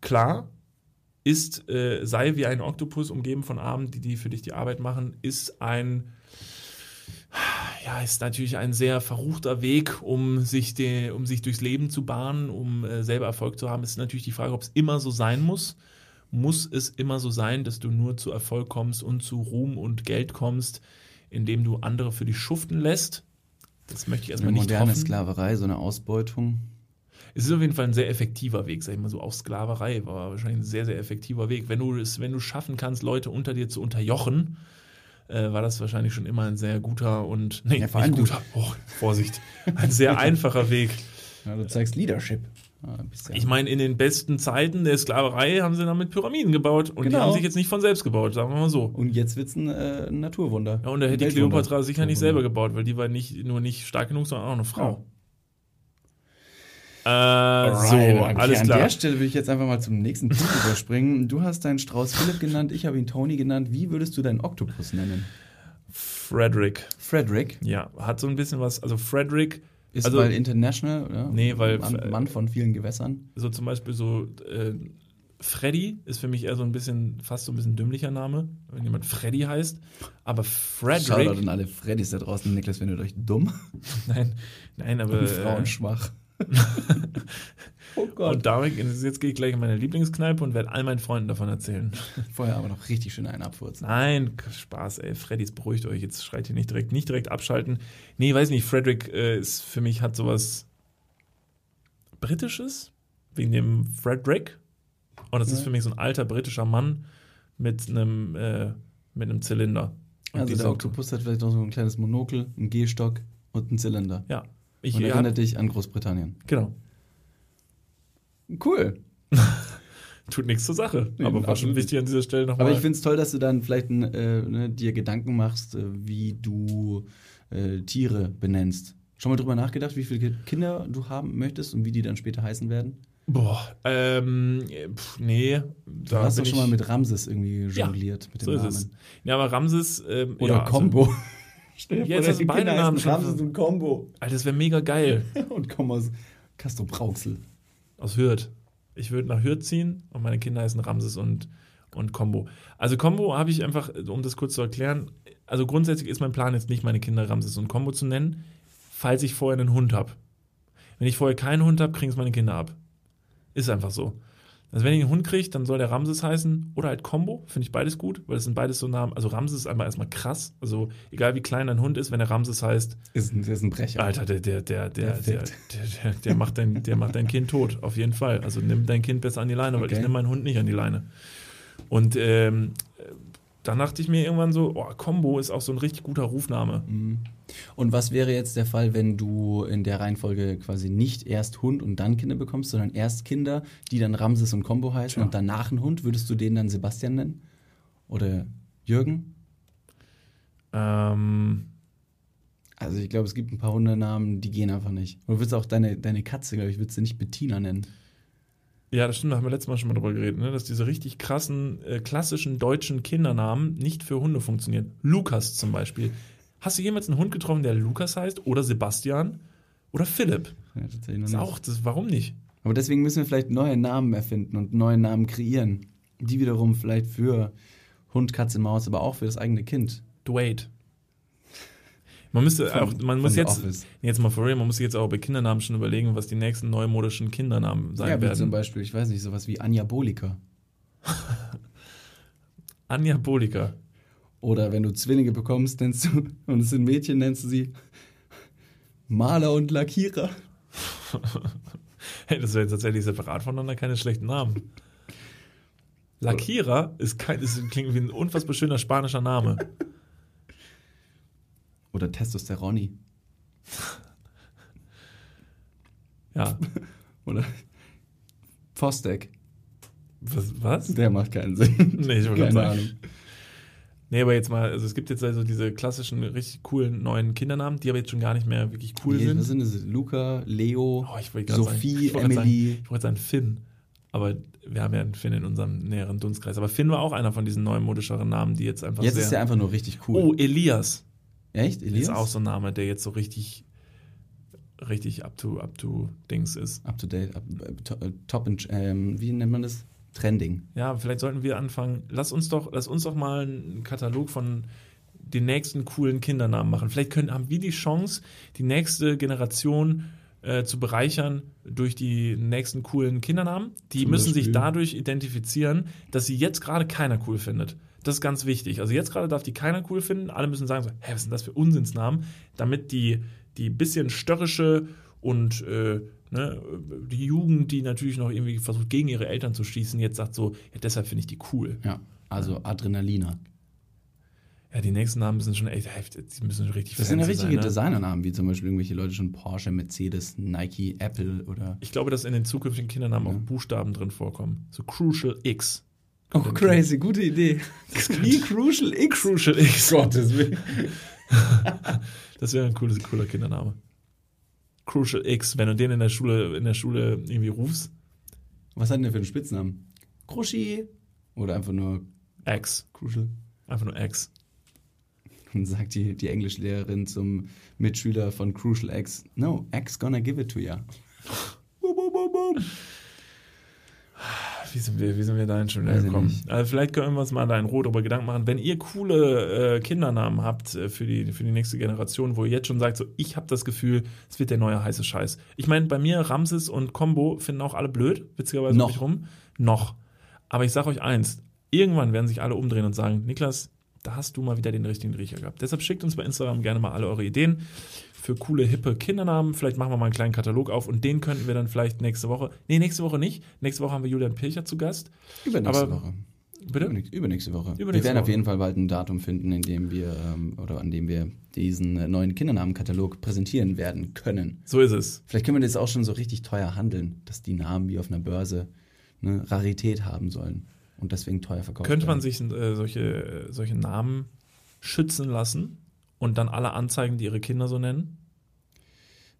klar, ist, äh, sei wie ein Oktopus umgeben von Armen, die, die für dich die Arbeit machen, ist ein, ja, ist natürlich ein sehr verruchter Weg, um sich, de, um sich durchs Leben zu bahnen, um äh, selber Erfolg zu haben. Ist natürlich die Frage, ob es immer so sein muss. Muss es immer so sein, dass du nur zu Erfolg kommst und zu Ruhm und Geld kommst, indem du andere für dich schuften lässt? Das möchte ich
Eine
erstmal nicht
moderne
hoffen.
Sklaverei, so eine Ausbeutung.
Es ist auf jeden Fall ein sehr effektiver Weg, sag ich mal so. Auch Sklaverei war wahrscheinlich ein sehr, sehr effektiver Weg. Wenn du es, wenn du schaffen kannst, Leute unter dir zu unterjochen, äh, war das wahrscheinlich schon immer ein sehr guter und nee,
Ja,
nicht guter. Oh, Vorsicht, ein sehr einfacher Weg.
Ja, du zeigst Leadership. Ja, ja-
Ich meine, in den besten Zeiten der Sklaverei haben sie damit Pyramiden gebaut und die
Genau.
haben sich jetzt nicht von selbst gebaut, sagen wir mal so.
Und jetzt wird's ein, äh, ein Naturwunder.
Ja, und da hätte die. Kleopatra sicher nicht selber gebaut, weil die war nicht nur nicht stark genug, sondern auch eine Frau. Äh, so,
Alright, okay,
alles
An
klar.
der Stelle will ich jetzt einfach mal zum nächsten Punkt überspringen. Du hast deinen Strauß Philipp genannt, ich habe ihn Tony genannt. Wie würdest du deinen Oktopus nennen?
Frederick.
Frederick
Ja, hat so ein bisschen was. Also Frederick,
ist
Also-
weil international, ja?
Nee, weil-
Mann, Mann von vielen Gewässern.
so zum Beispiel so äh, Freddy ist für mich eher so ein bisschen, fast so ein bisschen dümmlicher Name, wenn jemand Freddy heißt. Aber
Shoutout
Frederick,
an alle Freddys da draußen. Niklas, wenn ihr euch dumm
nein, nein, aber
und
äh,
oh
und damit, jetzt gehe ich gleich in meine Lieblingskneipe und werde all meinen Freunden davon erzählen.
Vorher aber noch richtig schön einen abfurzen.
Nein, Spaß, ey. Freddys, beruhigt euch. Jetzt schreit ihr nicht direkt, nicht direkt abschalten. Nee, weiß nicht. Frederick äh, ist für mich hat sowas Britisches. Wegen dem Frederick. Und das ist
Ja.
für mich so ein alter britischer Mann mit einem, äh, mit einem Zylinder. Und
Also
dieser
der Oktopus hat vielleicht noch so ein kleines Monokel, einen Gehstock und einen Zylinder.
Ja. Ich,
Und
ja,
erinnert dich an Großbritannien.
genau.
Cool.
Tut nichts zur Sache.
Nee,
aber war schon wichtig an dieser Stelle nochmal.
Aber ich finde es toll, dass du dann vielleicht äh, ne, dir Gedanken machst, äh, wie du äh, Tiere benennst. Schon mal drüber nachgedacht, wie viele Kinder du haben möchtest und wie die dann später heißen werden?
Boah, ähm, pf, nee.
Du hast doch schon mal mit Ramses irgendwie
Ja,
jongliert mit dem
So ist
Namen.
es. Ja, aber Ramses. Ähm,
Oder
ja, also-
Combo. Stell dir
Jetzt
vor, deine
beide
Kinder
Namen
heißen. Ramses und Combo.
Alter, das wäre mega geil.
Und komm aus Castro Brauxel.
Aus Hürth. Ich würde nach Hürth ziehen und meine Kinder heißen Ramses und, und Combo. Also Combo habe ich einfach, um das kurz zu erklären, also grundsätzlich ist mein Plan jetzt nicht, meine Kinder Ramses und Combo zu nennen, falls ich vorher einen Hund habe. Wenn ich vorher keinen Hund habe, kriegen es meine Kinder ab. Ist einfach so. Also wenn ich einen Hund kriege, dann soll der Ramses heißen oder halt Combo, finde ich beides gut, weil das sind beides so Namen. Also Ramses ist einmal erstmal krass. Also egal wie klein ein Hund ist, wenn er Ramses heißt,
Ist ein, ist ein Brecher.
Alter, der, der, der, der, der, der, der, macht dein, der macht dein Kind tot, auf jeden Fall. Also nimm dein Kind besser an die Leine, weil
Okay.
ich nehme meinen Hund nicht an die Leine. Und ähm, dann dachte ich mir irgendwann so, oh, Combo ist auch so ein richtig guter Rufname.
Mhm. Und was wäre jetzt der Fall, wenn du in der Reihenfolge quasi nicht erst Hund und dann Kinder bekommst, sondern erst Kinder, die dann Ramses und Combo heißen
Tja.
und danach ein Hund? Würdest du den dann Sebastian nennen? Oder Jürgen?
Ähm,
Also ich glaube, es gibt ein paar Hundenamen, die gehen einfach nicht. Und du würdest auch deine, deine Katze, glaube ich, würdest du nicht Bettina nennen.
Ja, das stimmt, da haben wir letztes Mal schon mal drüber geredet, ne? dass diese richtig krassen, äh, klassischen deutschen Kindernamen nicht für Hunde funktionieren. Lukas zum Beispiel. Hast du jemals einen Hund getroffen, der Lukas heißt? Oder Sebastian? Oder Philipp?
Ja, tatsächlich noch
ist
nicht.
auch, das, warum nicht?
Aber deswegen müssen wir vielleicht neue Namen erfinden und neue Namen kreieren. Die wiederum vielleicht für Hund, Katze, Maus, aber auch für das eigene Kind.
Dwayne. Man müsste
Von-
auch, man muss jetzt, jetzt mal for real, man muss sich jetzt auch bei Kindernamen schon überlegen, was die nächsten neumodischen Kindernamen sein
Ja, wie zum
werden.
Beispiel, ich weiß nicht, sowas wie Anja Bolika.
Anja Bolika.
Oder wenn du Zwillinge bekommst, nennst du, und es sind Mädchen, nennst du sie Maler und Lackierer.
Hey, das wäre tatsächlich separat voneinander keine schlechten Namen. Lackierer ist kein, ist, klingt wie ein unfassbar schöner spanischer Name.
Oder Testosteroni.
Ja.
Oder Fostek.
Was? was?
Der macht keinen Sinn.
Nee, ich wollte sagen.
Ahnung.
Nee, aber jetzt mal, also es gibt jetzt also diese klassischen, richtig coolen neuen Kindernamen, die aber jetzt schon gar nicht mehr wirklich cool
Die-
sind.
Was sind das? Luca, Leo,
Oh, sagen,
Sophie,
gerade
Emily.
Sagen, ich wollte sagen Finn. Aber wir haben ja einen Finn in unserem näheren Dunstkreis. Aber Finn war auch einer von diesen neumodischeren Namen, die jetzt einfach
Jetzt
sehr.
ist er einfach nur richtig cool.
oh, Elias.
Echt? Elias?
Ist auch so ein Name, der jetzt so richtig, richtig up to, up to Dings ist.
Up to date, up, äh, to- top, in, ähm, wie nennt man das? Trending.
Ja, vielleicht sollten wir anfangen. Lass uns doch, lass uns doch mal einen Katalog von den nächsten coolen Kindernamen machen. Vielleicht können, haben wir die Chance, die nächste Generation äh, zu bereichern durch die nächsten coolen Kindernamen. Die
Zum
müssen sich
Beispiel?
dadurch identifizieren, dass sie jetzt gerade keiner cool findet. Das ist ganz wichtig. Also jetzt gerade darf die keiner cool finden. Alle müssen sagen so, hä, was sind das für Unsinnsnamen? Damit die, die bisschen störrische und äh, ne, die Jugend, die natürlich noch irgendwie versucht, gegen ihre Eltern zu schießen, jetzt sagt so, ja, deshalb finde ich die cool.
Ja, also Adrenalina.
Ja, die nächsten Namen sind schon echt heftig. Die müssen schon richtig
Das sind ja richtige
sein, ne?
Designernamen, wie zum Beispiel irgendwelche Leute schon Porsche, Mercedes, Nike, Apple oder.
Ich glaube, dass in den zukünftigen Kindernamen auch Buchstaben drin vorkommen. So Crucial X.
Oh, crazy, gute Idee. Wie Crucial X.
Crucial X.
Gottes Willen.
Das wäre ein cooles, cooler Kindername. Crucial X, wenn du den in der Schule, in der Schule irgendwie rufst.
Was hat denn der für einen Spitznamen? Kruschi. Oder einfach nur
X.
Crucial.
Einfach nur X.
Und sagt die, die Englischlehrerin zum Mitschüler von Crucial X, no, X gonna give it to ya. Bum, bum, bum, bum.
Wie sind wir, wie sind wir dahin schon
Weiß
gekommen? Also vielleicht können wir uns mal da in Rot darüber Gedanken machen. Wenn ihr coole äh, Kindernamen habt äh, für, die, für die nächste Generation, wo ihr jetzt schon sagt, so ich habe das Gefühl, es wird der neue heiße Scheiß. Ich meine, bei mir Ramses und Combo finden auch alle blöd, witzigerweise um
Noch.
mich rum. Noch. Aber ich sage euch eins, irgendwann werden sich alle umdrehen und sagen, Niklas, da hast du mal wieder den richtigen Riecher gehabt. Deshalb schickt uns bei Instagram gerne mal alle eure Ideen für coole, hippe Kindernamen. Vielleicht machen wir mal einen kleinen Katalog auf und den könnten wir dann vielleicht nächste Woche. Nee, nächste Woche nicht. Nächste Woche haben wir Julian Pilcher zu Gast.
Übernächste
Aber-
Woche.
Bitte?
Übernächste, übernächste Woche. wir
Übernächste
werden auf
Woche.
jeden Fall bald ein Datum finden, in dem wir ähm, oder an dem wir diesen äh, neuen Kindernamenkatalog präsentieren werden können.
So ist es.
Vielleicht können wir das auch schon so richtig teuer handeln, dass die Namen wie auf einer Börse eine Rarität haben sollen und deswegen teuer verkauft
Könnte man sich äh, solche, äh, solche Namen schützen lassen und dann alle anzeigen, die ihre Kinder so nennen?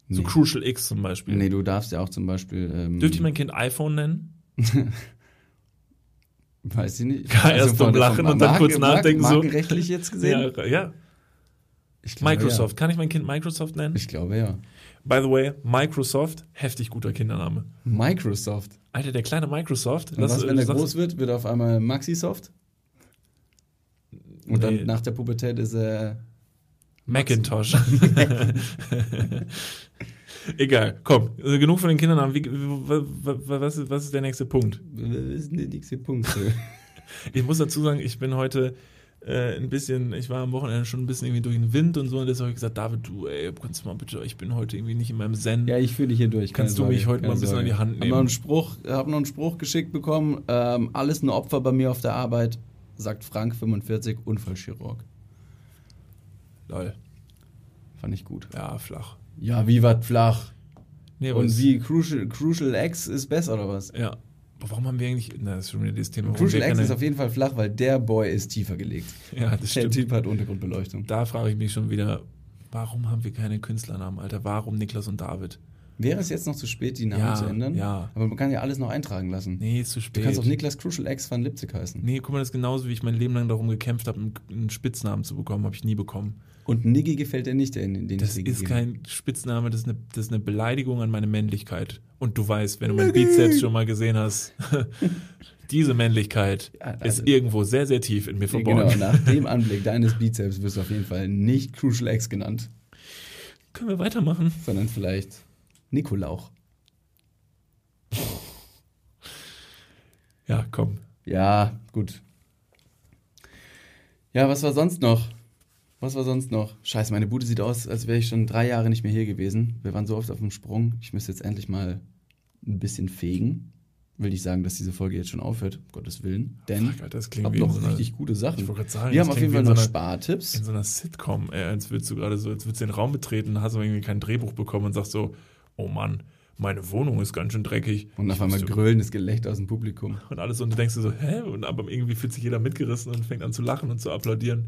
So
Nee.
Crucial X zum Beispiel.
Nee, du darfst ja auch zum Beispiel. Ähm,
Dürfte ich mein Kind iPhone nennen?
Weiß ich nicht. Also
Ja, erst dumm lachen und dann kurz nachdenken, so.
Markenrechtlich jetzt gesehen?
Ja, ja.
Ich glaube,
Microsoft. Kann ich mein Kind Microsoft nennen?
Ja. Ich glaube ja.
By the way, Microsoft, heftig guter Kindername.
Microsoft.
Alter, der kleine Microsoft.
Und was,
äh,
wenn er groß wird, wird er auf einmal Maxisoft? Und
Nee.
dann nach der Pubertät ist er.
Macintosh. Egal, komm, also genug von den Kindernamen. Wie, wa- wa- wa- was, ist, was ist der nächste Punkt?
Was ist denn der nächste Punkt?
Ich muss dazu sagen, ich bin heute äh, ein bisschen, ich war am Wochenende schon ein bisschen irgendwie durch den Wind und so und deshalb habe ich gesagt, David, du, ey, kannst du mal bitte, ich bin heute irgendwie nicht in meinem Zen.
ja, ich fühle dich hier durch.
Kannst du
Sorge,
mich heute mal ein bisschen
Sorge.
an die Hand
Hab
nehmen?
noch einen Spruch, hab noch einen Spruch geschickt bekommen. Ähm, alles ein Opfer bei mir auf der Arbeit, sagt Frank 45, Unfallchirurg.
Lol.
Fand ich gut.
Ja, flach.
Ja, wie wat flach?
Nee,
Und wie Crucial, Crucial X ist besser oder was?
Ja. Warum haben wir eigentlich, na, das ist schon wieder das Thema.
Crucial X ist auf jeden Fall flach, weil der Boy ist tiefer gelegt.
Ja, das
Der
stimmt.
Typ hat Untergrundbeleuchtung.
Da frage ich mich schon wieder, warum haben wir keine Künstlernamen, Alter? Warum Niklas und David?
Wäre es jetzt noch zu spät, die Namen
Ja,
zu ändern?
ja.
Aber man kann ja alles noch eintragen lassen.
Nee, ist zu
du
spät.
kannst auch Niklas Crucial X van Lipzig heißen.
Nee, guck mal, das ist genauso, wie ich mein Leben lang darum gekämpft habe, einen, Spitznamen zu bekommen, habe ich nie bekommen.
Und Niggi gefällt dir nicht, der, den
Das ist kein Spitzname, das ist, eine, das ist eine Beleidigung an meine Männlichkeit. Und du weißt, wenn du mein Bizeps schon mal gesehen hast, diese Männlichkeit
Ja, also-
ist irgendwo sehr, sehr tief in mir verborgen.
Genau, nach dem Anblick deines Bizeps wirst du auf jeden Fall nicht Crucial X genannt.
Können wir weitermachen?
sondern vielleicht Nikolauch.
Ja, komm.
Ja, gut. Ja, was war sonst noch? Was war sonst noch? Scheiße, meine Bude sieht aus, als wäre ich schon drei Jahre nicht mehr hier gewesen. Wir waren so oft auf dem Sprung. Ich müsste jetzt endlich mal ein bisschen fegen. Will nicht sagen, dass diese Folge jetzt schon aufhört, um Gottes Willen. Denn
Fuck, Alter, das
ich
klingt
noch
so
richtig gute Sachen.
Ich wollte sagen,
Wir haben auf jeden Fall noch
so einer-
Spartipps.
In so einer Sitcom, ey, als würdest du gerade so, als würdest du den Raum betreten, hast aber irgendwie kein Drehbuch bekommen und sagst so, oh Mann, meine Wohnung ist ganz schön dreckig.
Und auf
Ich
einmal grölendes Gelächter aus dem Publikum.
und alles und du denkst dir so, hä? Und aber irgendwie fühlt sich jeder mitgerissen und fängt an zu lachen und zu applaudieren.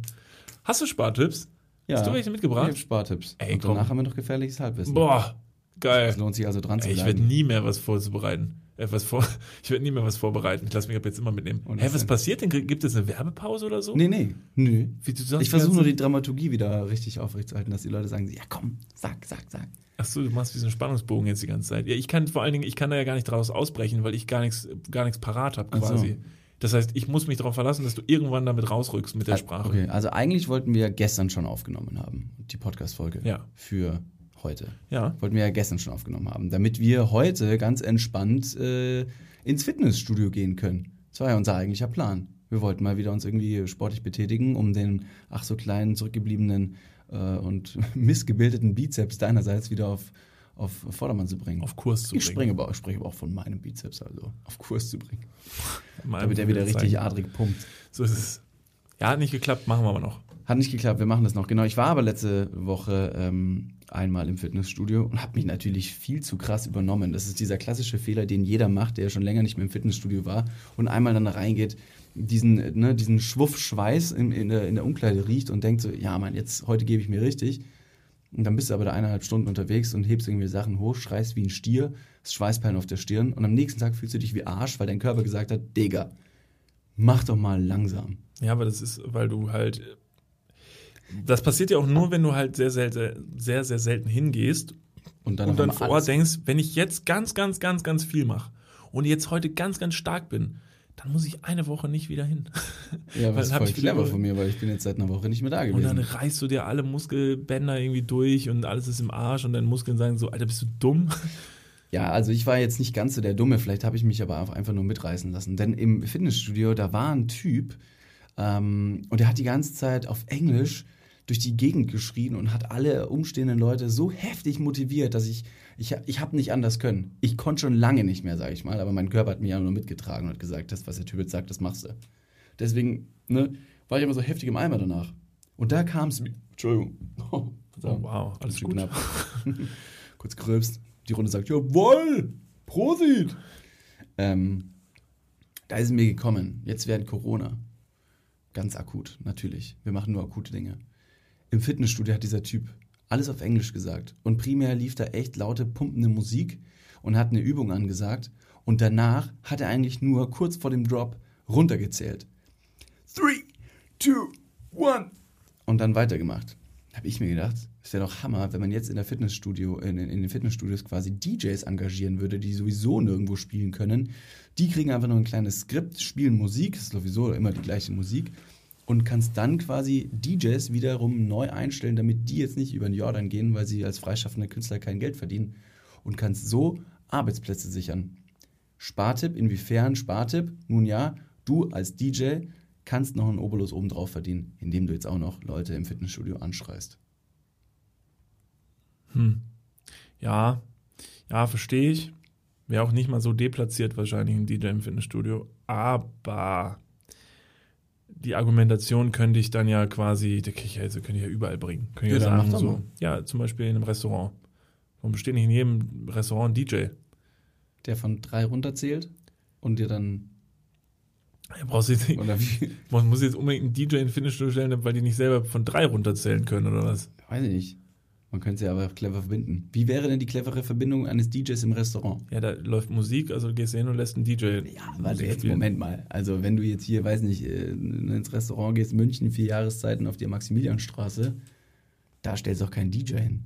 Hast du Spartipps? Hast du welche
Ich habe
mitgebracht?
Spartipps.
Ey,
Und
komm.
danach haben wir noch gefährliches Halbwissen.
Boah, geil.
Es lohnt sich also dran zu
Ey, ich
bleiben.
werde nie mehr was vorzubereiten. Äh, was vor, ich werde nie mehr was vorbereiten. Ich lasse mich ab jetzt immer mitnehmen.
Und
Hä,
was
passiert denn? Gibt es eine Werbepause oder so?
Nee, nee. Nö.
Wie, du sagst
Ich versuche nur die Dramaturgie wieder richtig aufrechtzuerhalten, dass die Leute sagen, ja komm, sag, sag, sag.
Ach so, du machst diesen Spannungsbogen jetzt die ganze Zeit. Ja, ich kann vor allen Dingen, ich kann da ja gar nicht draus ausbrechen, weil ich gar nichts, gar nichts parat habe
Ach so.
quasi. Das heißt, ich muss mich darauf verlassen, dass du irgendwann damit rausrückst mit der Sprache.
Okay, also eigentlich wollten wir gestern schon aufgenommen haben, die Podcast-Folge
Ja.
für heute.
Ja.
Wollten wir ja gestern schon aufgenommen haben, damit wir heute ganz entspannt äh, ins Fitnessstudio gehen können. Das war ja unser eigentlicher Plan. Wir wollten mal wieder uns irgendwie sportlich betätigen, um den ach so kleinen, zurückgebliebenen äh, und missgebildeten Bizeps deinerseits wieder auf, auf Vordermann zu bringen.
Auf Kurs zu
ich
bringen.
springe aber, spreche aber auch von meinem Bizeps, also auf Kurs zu bringen. Damit er wieder richtig adrig pumpt.
So ist es. Ja, hat nicht geklappt, machen wir aber noch.
Hat nicht geklappt, wir machen das noch. Genau, ich war aber letzte Woche ähm, einmal im Fitnessstudio und habe mich natürlich viel zu krass übernommen. Das ist dieser klassische Fehler, den jeder macht, der schon länger nicht mehr im Fitnessstudio war und einmal dann da reingeht, diesen, ne, diesen Schwuff Schweiß in, in, der, in der Umkleide riecht und denkt so, ja Mann, jetzt, heute gebe ich mir richtig. Und dann bist du aber da eineinhalb Stunden unterwegs und hebst irgendwie Sachen hoch, schreist wie ein Stier, hast Schweißperlen auf der Stirn und am nächsten Tag fühlst du dich wie Arsch, weil dein Körper gesagt hat, Digga, mach doch mal langsam.
Ja, aber das ist, weil du halt. Das passiert ja auch nur, wenn du halt sehr, sehr, sehr, sehr, sehr selten hingehst
Und dann,
und dann vor Ort denkst, wenn ich jetzt ganz, ganz, ganz, ganz viel mache und jetzt heute ganz, ganz stark bin, dann muss ich eine Woche nicht wieder hin.
Ja, das ist voll
ich
clever von mir, weil ich bin jetzt seit einer Woche nicht mehr da
Und dann
gewesen.
reißt du dir alle Muskelbänder irgendwie durch und alles ist im Arsch und deine Muskeln sagen so, Alter, bist du dumm?
Ja, also ich war jetzt nicht ganz so der Dumme, vielleicht habe ich mich aber auch einfach nur mitreißen lassen. Denn im Fitnessstudio, da war ein Typ ähm, und der hat die ganze Zeit auf Englisch durch die Gegend geschrien und hat alle umstehenden Leute so heftig motiviert, dass ich, ich, ich habe nicht anders können. Ich konnte schon lange nicht mehr, sage ich mal, aber mein Körper hat mich ja nur mitgetragen und hat gesagt, das, was der Typ jetzt sagt, das machst du. Deswegen ne, war ich immer so heftig im Eimer danach. Und da kam es mir. Entschuldigung. Oh,
Oh, wow, alles gut.
knapp. Kurz gröbst. Die Runde sagt, jawoll, Prosit. Ähm, da ist es mir gekommen, jetzt während Corona. Ganz akut, natürlich. Wir machen nur akute Dinge. Im Fitnessstudio hat dieser Typ alles auf Englisch gesagt. Und primär lief da echt laute, pumpende Musik und hat eine Übung angesagt. Und danach hat er eigentlich nur kurz vor dem Drop runtergezählt. Three, two, one. Und dann weitergemacht. Habe ich mir gedacht, es wäre doch Hammer, wenn man jetzt in der Fitnessstudio, in, in den Fitnessstudios quasi DJs engagieren würde, die sowieso nirgendwo spielen können. Die kriegen einfach nur ein kleines Skript, spielen Musik, ist sowieso immer die gleiche Musik und kannst dann quasi DJs wiederum neu einstellen, damit die jetzt nicht über den Jordan gehen, weil sie als freischaffende Künstler kein Geld verdienen und kannst so Arbeitsplätze sichern. Spartipp, inwiefern Spartipp? Nun ja, du als DJ kannst noch einen Obolus obendrauf verdienen, indem du jetzt auch noch Leute im Fitnessstudio anschreist.
Hm. Ja, ja, verstehe ich. Wäre auch nicht mal so deplatziert wahrscheinlich ein DJ im Fitnessstudio. Aber die Argumentation könnte ich dann ja quasi, ich ja, also könnte ich ja überall bringen. Könnte
Ja,
ja sagen, so,
mal.
ja, zum Beispiel in einem Restaurant. Warum besteht nicht in jedem Restaurant ein DJ?
Der von drei runterzählt und dir dann,
Ja, brauchst du jetzt nicht,
oder wie,
man muss jetzt unbedingt einen DJ in ein Fitnessstudio stellen, weil die nicht selber von drei runterzählen können oder was?
weiß ich nicht. Man könnte es ja aber clever verbinden. Wie wäre denn die clevere Verbindung eines DJs im Restaurant?
Ja, da läuft Musik, also gehst du hin und lässt einen DJ.
Ja, warte jetzt,
spielen.
Moment mal. Also wenn du jetzt hier, weiß nicht, äh, ins Restaurant gehst, München, vier Jahreszeiten auf der Maximilianstraße, da stellst du auch keinen DJ hin.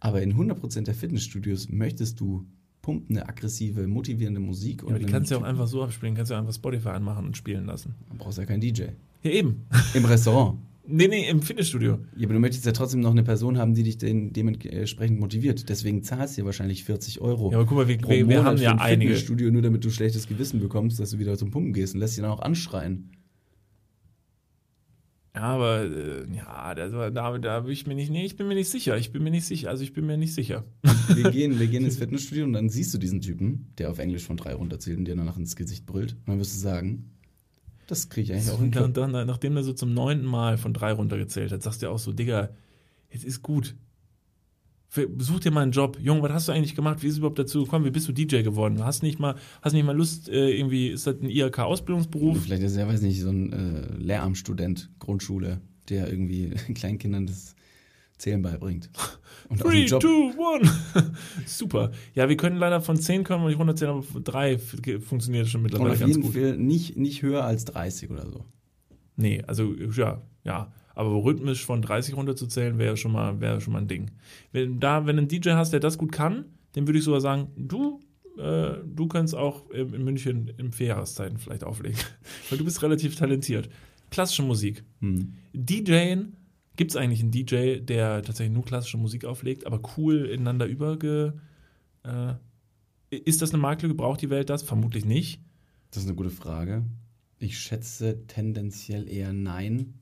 Aber in 100% der Fitnessstudios möchtest du pumpende, aggressive, motivierende Musik.
Ja, aber die kannst du ja auch einfach so abspielen, kannst du ja einfach Spotify anmachen und spielen lassen.
Du brauchst ja keinen DJ.
Ja, eben.
Im Restaurant.
Nee, nee, im Fitnessstudio.
Ja, aber du möchtest ja trotzdem noch eine Person haben, die dich den, dementsprechend motiviert. Deswegen zahlst du ja wahrscheinlich 40 Euro.
Ja, aber guck mal, wir,
pro
wir, wir haben ja
ein
einige.
Fitnessstudio, nur damit du schlechtes Gewissen bekommst, dass du wieder zum Pumpen gehst und lässt dich dann auch anschreien.
Ja, aber äh, ja, da, da, da bin ich mir nicht, nee, ich bin mir nicht sicher. Ich bin mir nicht sicher, also ich bin mir nicht sicher.
Wir gehen, wir gehen ins Fitnessstudio und dann siehst du diesen Typen, der auf Englisch von drei runterzählt und dir danach ins Gesicht brüllt. Und dann wirst du sagen, das kriege ich eigentlich auch hin.
dann, dann, nachdem er so zum neunten Mal von drei runtergezählt hat, sagst du auch so, Digga, jetzt ist gut. Such dir mal einen Job. Junge, was hast du eigentlich gemacht? Wie ist es überhaupt dazu gekommen? Wie bist du DJ geworden? Hast nicht mal, hast nicht mal Lust, äh, irgendwie, ist das ein IHK-Ausbildungsberuf?
Vielleicht ist er, weiß nicht, so ein äh, Lehramtsstudent, Grundschule, der irgendwie Kleinkindern das Zählen beibringt. Und
Three, two, one. Super. Ja, wir können leider von zehn können wir nicht runterzählen, aber von drei f- funktioniert schon mittlerweile
auf
ganz
jeden
gut.
Fall nicht, nicht höher als 30 oder so.
Nee, also ja, ja. Aber rhythmisch von 30 runterzuzählen wäre schon mal, wäre schon mal ein Ding. Wenn da, wenn du einen DJ hast, der das gut kann, dann würde ich sogar sagen, du, äh, du kannst auch in München im Vierjahreszeiten vielleicht auflegen. Weil du bist relativ talentiert. Klassische Musik.
Hm.
DJen, gibt es eigentlich einen DJ, der tatsächlich nur klassische Musik auflegt, aber cool ineinander überge. Äh, ist das eine Marktlücke? Braucht die Welt das? Vermutlich nicht.
Das ist eine gute Frage. Ich schätze tendenziell eher nein.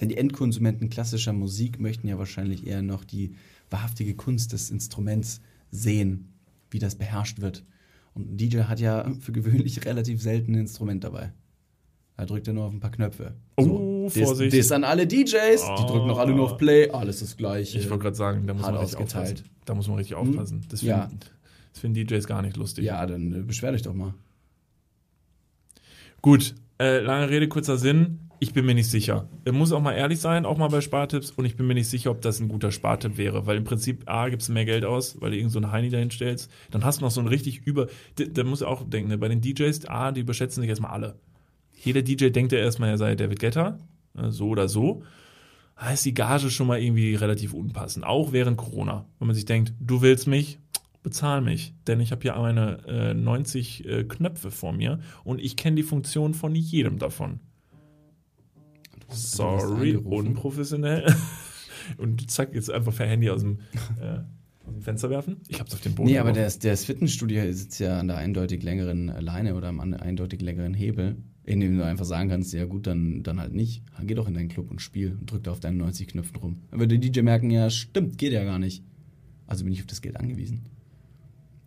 Denn die Endkonsumenten klassischer Musik möchten ja wahrscheinlich eher noch die wahrhaftige Kunst des Instruments sehen, wie das beherrscht wird. Und ein DJ hat ja für gewöhnlich relativ selten ein Instrument dabei. Da drückt er nur auf ein paar Knöpfe.
Oh,
Diss-
Vorsicht.
Diss an alle DJs. Die
Oh.
drücken noch alle nur auf Play. Alles das Gleiche.
Ich wollte gerade sagen, da muss man richtig
ausgeteilt.
aufpassen. Da muss man richtig aufpassen. Das
Ja.
finden, das finden DJs gar nicht lustig.
ja, dann äh, beschwer dich doch mal.
Gut, äh, lange Rede, kurzer Sinn. Ich bin mir nicht sicher. Ich muss auch mal ehrlich sein, auch mal bei Spartipps. Und ich bin mir nicht sicher, ob das ein guter Spartipp wäre. Weil im Prinzip, A, gibst du mehr Geld aus, weil du irgend so einen Heini dahin stellst. Dann hast du noch so ein richtig über... Da, musst du auch denken, ne? bei den DJs, A, die überschätzen sich erstmal alle. Jeder DJ denkt ja erstmal, er sei David Guetta. Äh, So oder so. Da ist die Gage schon mal irgendwie relativ unpassend. Auch während Corona. Wenn man sich denkt, du willst mich, bezahl mich. Denn ich habe hier meine äh, 90 äh, Knöpfe vor mir und ich kenne die Funktion von jedem davon. Sorry, unprofessionell. und zack, jetzt einfach per Handy aus dem, äh, aus dem Fenster werfen. Ich hab's auf den Boden
Nee, aber der, der Fitnessstudio sitzt ja an der eindeutig längeren Leine oder am eindeutig längeren Hebel, in dem du einfach sagen kannst, ja gut, dann, dann halt nicht. Geh doch in deinen Club und spiel und drück da auf deinen 90 Knöpfen rum. Dann wird der DJ merken, ja, stimmt, geht ja gar nicht. Also bin ich auf das Geld angewiesen.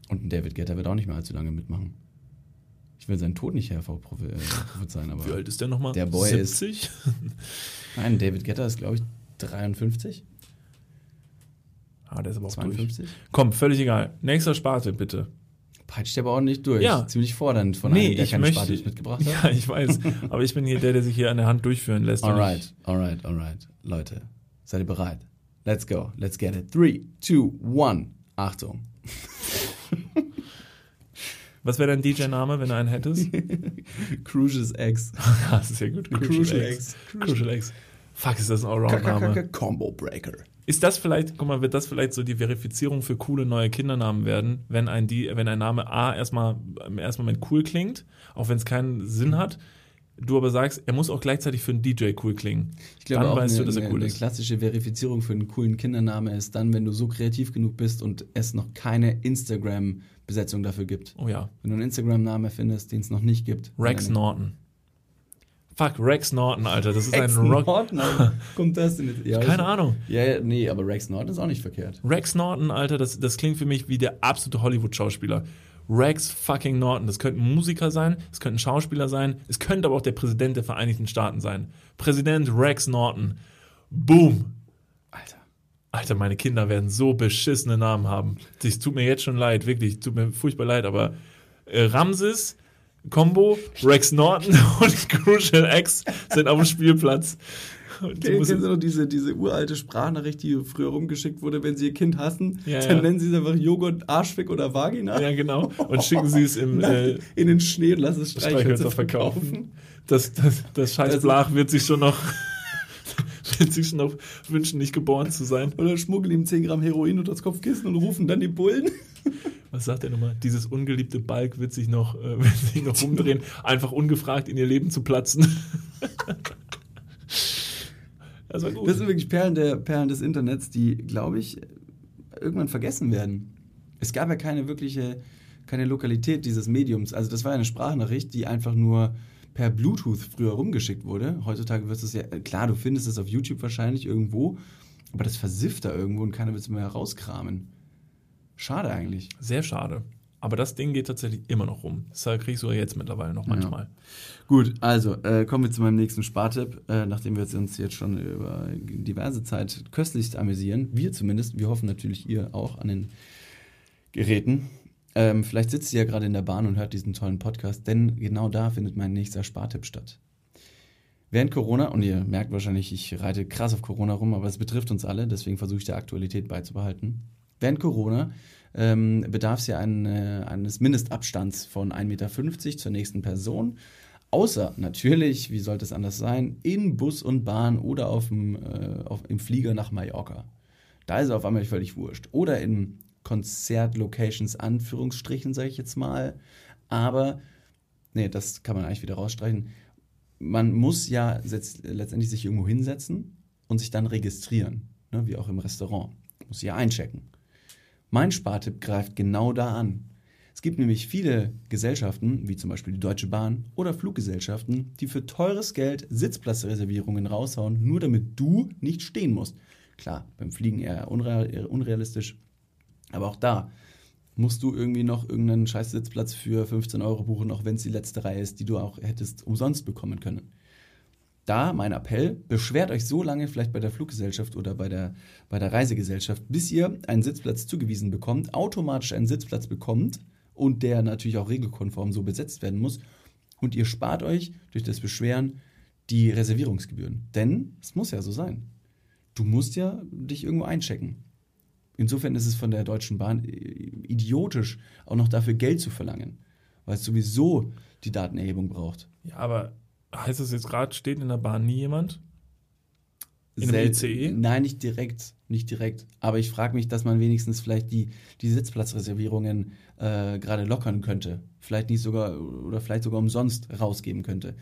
Und ein David Guetta wird auch nicht mehr allzu lange mitmachen. Ich will seinen Tod nicht hervorprophezeien, aber.
Wie alt ist der nochmal?
Der Boy ist-
70?
Nein, David Guetta ist, glaube ich, 53,
Ah, der ist aber auch durch.
52.
Komm, völlig egal. Nächster Sparte, bitte.
Peitscht aber auch nicht durch.
Ja.
Ziemlich fordernd von
Nee,
einem, der
ich
keine
möchte-
Spartipps mitgebracht hat.
Ja, ich weiß. Aber ich bin hier der, der sich hier an der Hand durchführen lässt.
Alright, alright, alright. Leute, seid ihr bereit? Let's go, let's get it. Three, two, one. Achtung.
Was wäre dein DJ-Name, wenn du einen hättest?
Crucius X.
das ist ja gut.
Crucial X.
Crucial X. Fuck, ist das ein Allround-Name.
Combo Breaker.
Ist das vielleicht, guck mal, wird das vielleicht so die Verifizierung für coole neue Kindernamen werden, wenn ein, die, wenn ein Name A erstmal im ersten Moment cool klingt, auch wenn es keinen Sinn hat, du aber sagst, er muss auch gleichzeitig für einen DJ cool klingen.
Ich glaube
Dann
auch,
weißt
eine,
du, dass er
eine,
cool
eine
ist.
klassische Verifizierung für einen coolen Kindername ist dann, wenn du so kreativ genug bist und es noch keine Instagram-Besetzung dafür gibt.
Oh ja.
Wenn du einen Instagram-Name findest, den es noch nicht gibt.
Rex
Eine-
Norton. Fuck, Rex Norton, Alter. Das ist
Rex
ein Rock.
Norton? Kommt das denn jetzt? Ja,
Keine
ich-
Ahnung.
Ja, ja, nee, aber Rex Norton ist auch nicht verkehrt.
Rex Norton, Alter, das, das klingt für mich wie der absolute Hollywood-Schauspieler. Rex fucking Norton. Das könnte ein Musiker sein, es könnte ein Schauspieler sein, es könnte aber auch der Präsident der Vereinigten Staaten sein. Präsident Rex Norton. Boom.
Alter.
Alter, meine Kinder werden so beschissene Namen haben. Es tut mir jetzt schon leid, wirklich, tut mir furchtbar leid, aber äh, Ramses, Combo, Rex Norton und Crucial X sind auf dem Spielplatz. Und
kennst du noch diese, diese uralte Sprachnachricht, die früher rumgeschickt wurde, wenn sie ihr Kind hassen?
Ja,
dann
ja.
nennen sie es einfach Joghurt, Arschfick oder Vagina.
ja, genau. Und schicken sie es im äh,
in den Schnee und lassen es Streichhölzer
Streichhölzer
verkaufen.
verkaufen. Das, das, das scheiß
Also-
Blach wird sich schon noch, wird sich schon noch wünschen, nicht geboren zu sein.
Oder schmuggeln ihm 10 Gramm Heroin unter das Kopfkissen und rufen dann die Bullen.
Was sagt er nochmal? Dieses ungeliebte Balk wird sich noch, äh, wird sich noch umdrehen, einfach ungefragt in ihr Leben zu platzen. Das war gut.
Das sind wirklich Perlen, der, Perlen des Internets, die, glaube ich, irgendwann vergessen werden. Es gab ja keine wirkliche, keine Lokalität dieses Mediums. Also das war eine Sprachnachricht, die einfach nur per Bluetooth früher rumgeschickt wurde. Heutzutage wird es ja, klar, du findest es auf YouTube wahrscheinlich irgendwo, aber das versifft da irgendwo und keiner wird es mehr herauskramen. Schade eigentlich.
Sehr schade. Aber das Ding geht tatsächlich immer noch rum. Das kriegst du ja jetzt mittlerweile noch manchmal. Ja.
Gut, also äh, kommen wir zu meinem nächsten Spartipp. Äh, nachdem wir uns jetzt schon über diverse Zeit köstlichst amüsieren, wir zumindest, wir hoffen natürlich ihr auch an den Geräten. Ähm, vielleicht sitzt ihr ja gerade in der Bahn und hört diesen tollen Podcast, denn genau da findet mein nächster Spartipp statt. Während Corona, und ihr merkt wahrscheinlich, ich reite krass auf Corona rum, aber es betrifft uns alle, deswegen versuche ich der Aktualität beizubehalten. Während Corona ähm, bedarf es ja ein, äh, eines Mindestabstands von 1,50 Meter zur nächsten Person. Außer natürlich, wie sollte es anders sein, in Bus und Bahn oder auf dem, äh, auf, im Flieger nach Mallorca. Da ist es auf einmal völlig wurscht. Oder in Konzertlocations, Anführungsstrichen, sage ich jetzt mal. Aber, nee, das kann man eigentlich wieder rausstreichen. Man muss ja letztendlich sich irgendwo hinsetzen und sich dann registrieren, ne, wie auch im Restaurant. Muss ja einchecken. Mein Spartipp greift genau da an. Es gibt nämlich viele Gesellschaften, wie zum Beispiel die Deutsche Bahn oder Fluggesellschaften, die für teures Geld Sitzplatzreservierungen raushauen, nur damit du nicht stehen musst. Klar, beim Fliegen eher unrealistisch, aber auch da musst du irgendwie noch irgendeinen scheiß Sitzplatz für 15 Euro buchen, auch wenn es die letzte Reihe ist, die du auch hättest umsonst bekommen können da mein Appell, beschwert euch so lange vielleicht bei der Fluggesellschaft oder bei der, bei der Reisegesellschaft, bis ihr einen Sitzplatz zugewiesen bekommt, automatisch einen Sitzplatz bekommt und der natürlich auch regelkonform so besetzt werden muss. Und ihr spart euch durch das Beschweren die Reservierungsgebühren. Denn es muss ja so sein. Du musst ja dich irgendwo einchecken. Insofern ist es von der Deutschen Bahn idiotisch, auch noch dafür Geld zu verlangen, weil es sowieso die Datenerhebung braucht.
Ja, aber Heißt das jetzt gerade, steht in der Bahn nie jemand?
In Sel ICE? Nein, nicht direkt, nicht direkt. Aber ich frage mich, dass man wenigstens vielleicht die, die Sitzplatzreservierungen äh, gerade lockern könnte. Vielleicht nicht sogar oder vielleicht sogar umsonst rausgeben könnte,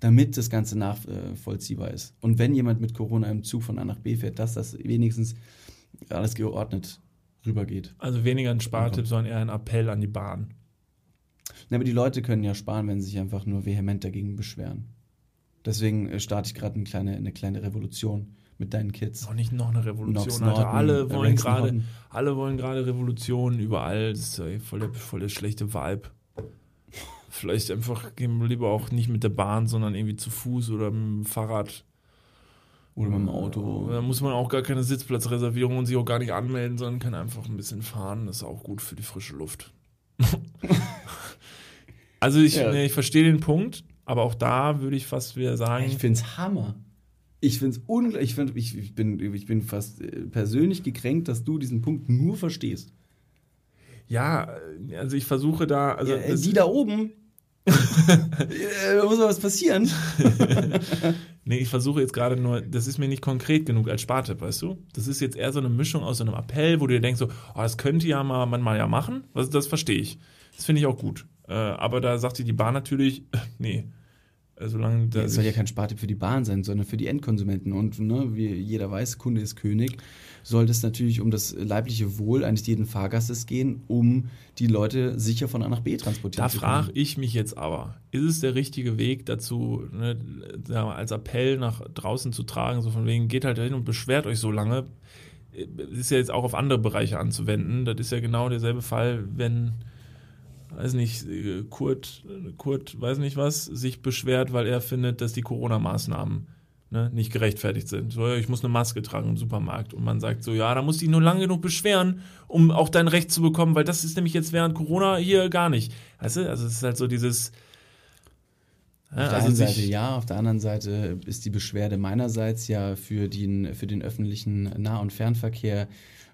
damit das Ganze nachvollziehbar ist. Und wenn jemand mit Corona im Zug von A nach B fährt, dass das wenigstens alles geordnet rübergeht.
Also weniger ein Spartipp, sondern eher ein Appell an die Bahn.
Na, aber die Leute können ja sparen, wenn sie sich einfach nur vehement dagegen beschweren. Deswegen äh, starte ich gerade eine kleine, eine kleine Revolution mit deinen Kids.
Noch nicht noch eine Revolution, Alter. alle wollen gerade, alle wollen gerade Revolution überall. Das ist ja voll der, voll der schlechte Vibe. Vielleicht einfach gehen wir lieber auch nicht mit der Bahn, sondern irgendwie zu Fuß oder mit dem Fahrrad.
Oder mit dem Auto.
Da muss man auch gar keine Sitzplatzreservierung und sich auch gar nicht anmelden, sondern kann einfach ein bisschen fahren. Das ist auch gut für die frische Luft. also ich, ja. ich verstehe den Punkt. Aber auch da würde ich fast wieder sagen.
Ich finde es Hammer. Ich finde es unglaublich. Ich, find, ich, ich, bin, ich bin fast äh, persönlich gekränkt, dass du diesen Punkt nur verstehst.
Ja, also ich versuche da. Also
ja, die da oben. da muss mal was passieren.
nee, ich versuche jetzt gerade nur, das ist mir nicht konkret genug als Spartipp, weißt du? Das ist jetzt eher so eine Mischung aus so einem Appell, wo du dir denkst, so, oh, das könnte ja mal man mal ja machen. Das, das verstehe ich. Das finde ich auch gut. Äh, aber da sagte die Bahn natürlich, nee,
äh, solange das soll ja kein Spartipp für die Bahn sein, sondern für die Endkonsumenten. Und ne, wie jeder weiß, Kunde ist König, sollte es natürlich um das leibliche Wohl eines jeden Fahrgastes gehen, um die Leute sicher von A nach B transportieren
da zu können. Da frage ich mich jetzt aber, ist es der richtige Weg dazu, ne, als Appell nach draußen zu tragen, so von wegen, geht halt hin und beschwert euch so lange, äh, ist ja jetzt auch auf andere Bereiche anzuwenden. Das ist ja genau derselbe Fall, wenn weiß nicht, Kurt, Kurt, weiß nicht was, sich beschwert, weil er findet, dass die Corona-Maßnahmen ne, nicht gerechtfertigt sind. So, ich muss eine Maske tragen im Supermarkt. Und man sagt so, ja, da musst du dich nur lange genug beschweren, um auch dein Recht zu bekommen, weil das ist nämlich jetzt während Corona hier gar nicht. Weißt du, also es ist halt so dieses.
Ja, auf der also einen Seite ja, auf der anderen Seite ist die Beschwerde meinerseits ja für den, für den öffentlichen Nah- und Fernverkehr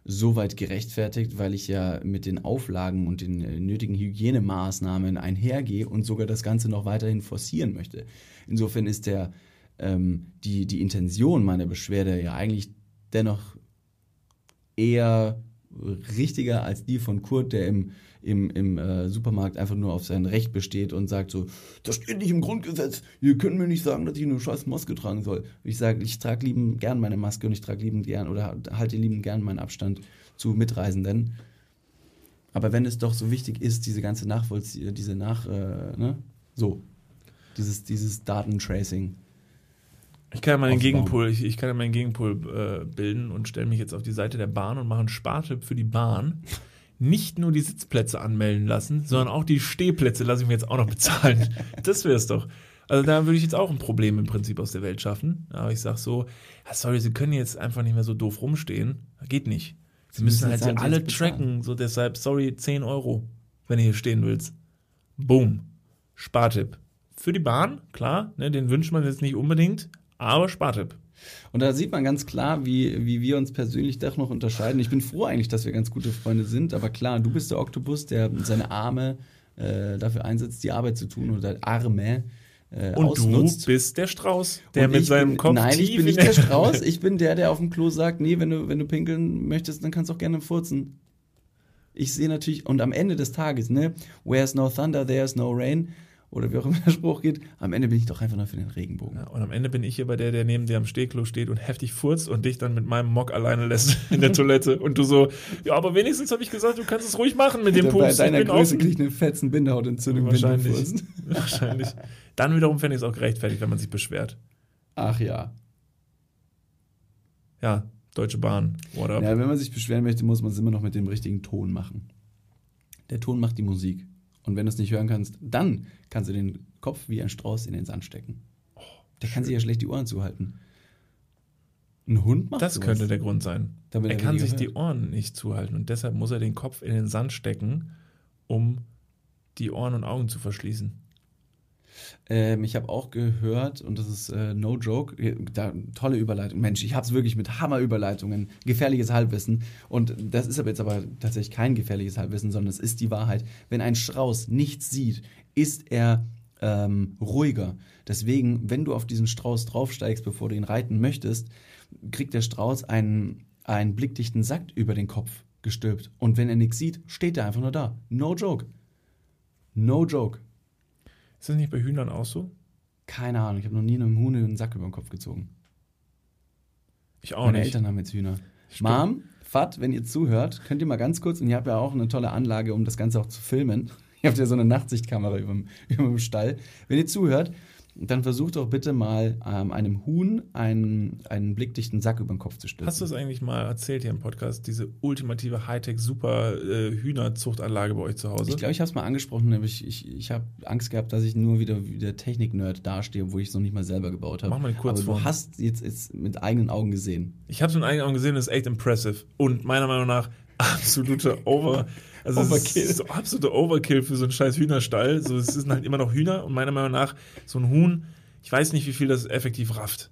so weit gerechtfertigt, weil ich ja mit den Auflagen und den äh, nötigen Hygienemaßnahmen einhergehe und sogar das Ganze noch weiterhin forcieren möchte. Insofern ist der, ähm, die, die Intention meiner Beschwerde ja eigentlich dennoch eher richtiger als die von Kurt, der im, im, im äh, Supermarkt einfach nur auf sein Recht besteht und sagt so, das steht nicht im Grundgesetz, ihr könnt mir nicht sagen, dass ich eine scheiß Maske tragen soll. Ich sage, ich trage lieben gern meine Maske und ich trage lieben gern oder halte lieben gern meinen Abstand zu Mitreisenden. Aber wenn es doch so wichtig ist, diese ganze Nachvollziehung, diese Nach, äh, ne? so, dieses, dieses Datentracing.
Ich kann ja mal den. Gegenpol, ich, ich kann ja meinen Gegenpol äh, bilden und stelle mich jetzt auf die Seite der Bahn und mache einen Spartipp für die Bahn. Nicht nur die Sitzplätze anmelden lassen, sondern auch die Stehplätze lasse ich mir jetzt auch noch bezahlen. Das wäre es doch. Also da würde ich jetzt auch ein Problem im Prinzip aus der Welt schaffen. Aber ich sage so, ja, sorry, Sie können jetzt einfach nicht mehr so doof rumstehen. Geht nicht. Sie,
Sie
müssen
müssen
halt alle tracken. So deshalb, sorry, 10 Euro, wenn du hier stehen willst. Boom. Spartipp. Für die Bahn, klar, ne, den wünscht man jetzt nicht unbedingt, aber Spartipp.
Und da sieht man ganz klar, wie, wie wir uns persönlich doch noch unterscheiden. Ich bin froh eigentlich, dass wir ganz gute Freunde sind, aber klar, du bist der Oktopus, der seine Arme äh, dafür einsetzt, die Arbeit zu tun oder Arme äh,
Und
ausnutzt.
du bist der Strauß, der
Und
mit seinem
bin,
Kopf
Nein, ich bin nicht der Strauß. Ich bin der, der auf dem Klo sagt, nee, wenn du, wenn du pinkeln möchtest, dann kannst du auch gerne furzen. Ich sehe natürlich, und am Ende des Tages, ne, where's no thunder, there's no rain, oder wie auch immer der Spruch geht, am Ende bin ich doch einfach nur für den Regenbogen.
Ja, und am Ende bin ich hier bei der, der neben dir am Stehklo steht und heftig furzt und dich dann mit meinem Mock alleine lässt in der Toilette. Und du so, ja, aber wenigstens habe ich gesagt, du kannst es ruhig machen mit dem
Der- Bei
Pups.
deiner Größe kriege ich eine fetzen Bindehautentzündung, wenn du
Wahrscheinlich.
furzt.
Wahrscheinlich. Dann wiederum fände ich es auch gerechtfertigt, wenn man sich beschwert.
Ach ja.
Ja, Deutsche Bahn, what up?
Ja, wenn man sich beschweren möchte, muss man es immer noch mit dem richtigen Ton machen. Der Ton macht die Musik. Und wenn du es nicht hören kannst, dann kannst du den Kopf wie ein Strauß in den Sand stecken. Der kann sich ja schlecht die Ohren zuhalten. Ein Hund macht
das
sowas.
könnte der Grund sein.
Damit
er
er
kann sich die
hört.
Ohren nicht zuhalten und deshalb muss er den Kopf in den Sand stecken, um die Ohren und Augen zu verschließen.
Ähm, ich habe auch gehört, und das ist äh, no joke, äh, da, tolle Überleitung. Mensch, ich habe es wirklich mit Hammerüberleitungen, gefährliches Halbwissen. Und das ist aber jetzt aber tatsächlich kein gefährliches Halbwissen, sondern es ist die Wahrheit. Wenn ein Strauß nichts sieht, ist er ähm, ruhiger. Deswegen, wenn du auf diesen Strauß draufsteigst, bevor du ihn reiten möchtest, kriegt der Strauß einen, einen blickdichten Sack über den Kopf gestülpt. Und wenn er nichts sieht, steht er einfach nur da. No joke. No joke.
Ist das nicht bei Hühnern auch so?
Keine Ahnung, ich habe noch nie einem Huhn einen Sack über den Kopf gezogen.
Ich auch
Meine
nicht.
Eltern haben jetzt Hühner.
Stimmt.
Mom, Fat, wenn ihr zuhört, könnt ihr mal ganz kurz, und ihr habt ja auch eine tolle Anlage, um das Ganze auch zu filmen. Ihr habt ja so eine Nachtsichtkamera über dem, über dem Stall. Wenn ihr zuhört, dann versucht doch bitte mal ähm, einem Huhn einen, einen blickdichten Sack über den Kopf zu stülpen.
Hast du es eigentlich mal erzählt hier im Podcast, diese ultimative Hightech-Super-Hühnerzuchtanlage bei euch zu Hause?
Ich glaube, ich habe es mal angesprochen, aber ich, ich, ich habe Angst gehabt, dass ich nur wieder wie der Technik-Nerd dastehe, obwohl ich es noch nicht mal selber gebaut habe.
Mach mal eine
Aber du hast jetzt, jetzt mit eigenen Augen gesehen.
Ich habe es mit eigenen Augen gesehen, das ist echt impressive. Und meiner Meinung nach absolute Over. Also
Overkill.
ist so absolute Overkill für so einen scheiß Hühnerstall. So, es sind halt immer noch Hühner und meiner Meinung nach so ein Huhn, ich weiß nicht, wie viel das effektiv rafft.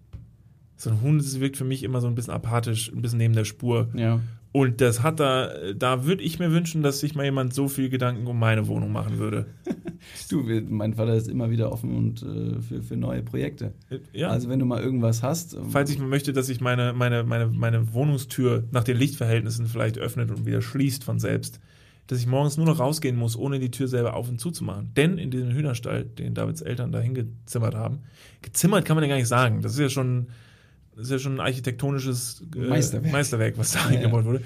So ein Huhn, das wirkt für mich immer so ein bisschen apathisch, ein bisschen neben der Spur.
Ja.
Und das hat da, da würde ich mir wünschen, dass sich mal jemand so viel Gedanken um meine Wohnung machen würde.
Du, mein Vater ist immer wieder offen und äh, für, für neue Projekte.
Ja.
Also wenn du mal irgendwas hast, ähm,
Falls ich möchte, dass sich meine, meine, meine, meine Wohnungstür nach den Lichtverhältnissen vielleicht öffnet und wieder schließt von selbst, dass ich morgens nur noch rausgehen muss, ohne die Tür selber auf und zu zu machen. Denn in diesem Hühnerstall, den Davids Eltern da hingezimmert haben, gezimmert kann man ja gar nicht sagen. Das ist ja schon, das ist ja schon ein architektonisches äh,
Meisterwerk.
Meisterwerk, was da
Ja,
eingebaut wurde.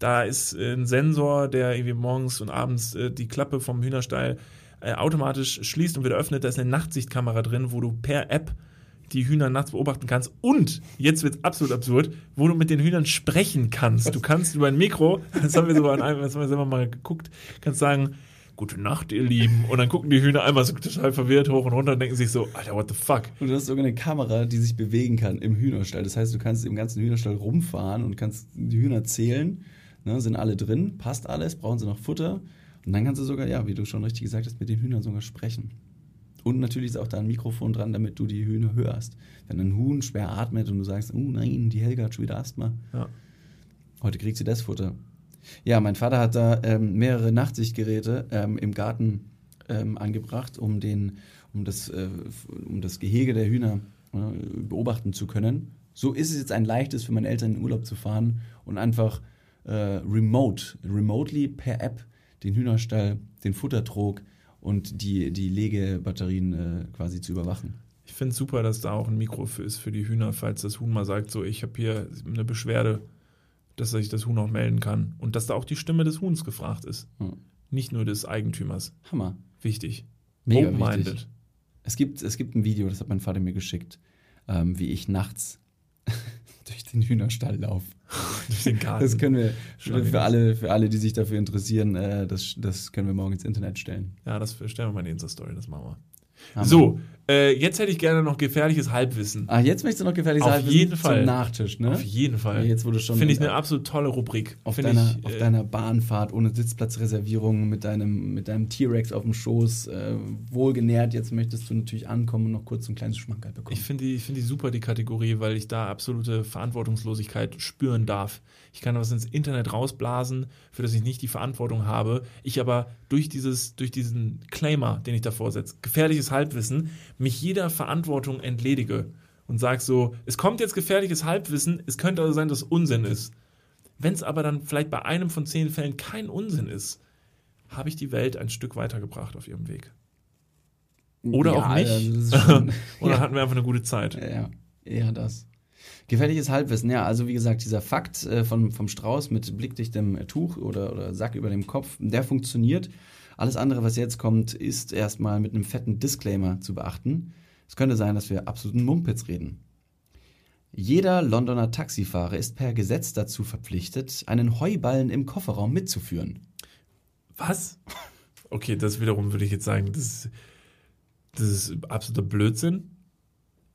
Da ist äh, ein Sensor, der irgendwie morgens und abends äh, die Klappe vom Hühnerstall äh, automatisch schließt und wieder öffnet. Da ist eine Nachtsichtkamera drin, wo du per App die Hühner nachts beobachten kannst. Und, jetzt wird es absolut absurd, wo du mit den Hühnern sprechen kannst. Du kannst über ein Mikro, das haben wir sogar an einem, das haben wir selber mal geguckt, kannst sagen, Gute Nacht, ihr Lieben. Und dann gucken die Hühner einmal so total verwirrt hoch und runter und denken sich so, Alter, what the fuck?
Und du hast sogar eine Kamera, die sich bewegen kann im Hühnerstall. Das heißt, du kannst im ganzen Hühnerstall rumfahren und kannst die Hühner zählen. Ne, sind alle drin, passt alles, brauchen sie noch Futter. Und dann kannst du sogar, ja, wie du schon richtig gesagt hast, mit den Hühnern sogar sprechen. Und natürlich ist auch da ein Mikrofon dran, damit du die Hühner hörst. Wenn ein Huhn schwer atmet und du sagst, oh nein, die Helga hat schon wieder Asthma.
Ja.
Heute kriegt sie das Futter. Ja, mein Vater hat da ähm, mehrere Nachtsichtgeräte ähm, im Garten ähm, angebracht, um, den, um, das, äh, um das Gehege der Hühner äh, beobachten zu können. So ist es jetzt ein leichtes für meine Eltern in den Urlaub zu fahren und einfach äh, remote, remotely per App den Hühnerstall, den Futtertrog und die, die Legebatterien äh, quasi zu überwachen.
Ich finde es super, dass da auch ein Mikro für ist für die Hühner, falls das Huhn mal sagt, so ich habe hier eine Beschwerde, dass sich das Huhn auch melden kann. Und dass da auch die Stimme des Huhns gefragt ist.
Hm.
Nicht nur des Eigentümers.
Hammer.
Wichtig.
Mega
Open-minded.
wichtig. Es gibt, es gibt ein Video, das hat mein Vater mir geschickt, ähm, wie ich nachts durch den Hühnerstall laufe.
Durch den Garten.
Das können wir für alle, für alle, die sich dafür interessieren, äh, das, das können wir morgen ins Internet stellen.
ja, das stellen wir mal in die Insta-Story, das machen wir.
Hammer.
So, äh, jetzt hätte ich gerne noch gefährliches Halbwissen.
Ah, jetzt möchtest du noch gefährliches
Auf
Halbwissen
jeden Fall.
zum Nachtisch, ne?
Auf jeden Fall.
Ja, jetzt, du schon
Finde ich eine absolut tolle Rubrik.
auf, deiner,
ich,
auf
äh,
deiner Bahnfahrt ohne Sitzplatzreservierung mit deinem, mit deinem T-Rex auf dem Schoß, äh, wohlgenährt, jetzt möchtest du natürlich ankommen und noch kurz so ein kleines Schmankerl bekommen.
Ich finde die, ich find die super, die Kategorie, weil ich da absolute Verantwortungslosigkeit spüren darf. Ich kann was ins Internet rausblasen, für das ich nicht die Verantwortung habe. Ich aber durch, dieses, durch diesen Claimer, den ich davor setze, gefährliches Halbwissen, mich jeder Verantwortung entledige und sage so, es kommt jetzt gefährliches Halbwissen, es könnte also sein, dass es Unsinn ist. Wenn es aber dann vielleicht bei einem von zehn Fällen kein Unsinn ist, habe ich die Welt ein Stück weitergebracht auf ihrem Weg. Oder
Ja,
auch nicht.
also schon-
Oder
ja.
hatten wir einfach eine gute Zeit.
Ja, eher das. Gefährliches Halbwissen, ja, also wie gesagt, dieser Fakt äh, vom, vom Strauß mit blickdichtem Tuch oder, oder Sack über dem Kopf, der funktioniert. Alles andere, was jetzt kommt, ist erstmal mit einem fetten Disclaimer zu beachten. Es könnte sein, dass wir absoluten Mumpitz reden. Jeder Londoner Taxifahrer ist per Gesetz dazu verpflichtet, einen Heuballen im Kofferraum mitzuführen.
Was? Okay, das wiederum würde ich jetzt sagen, das das ist absoluter Blödsinn.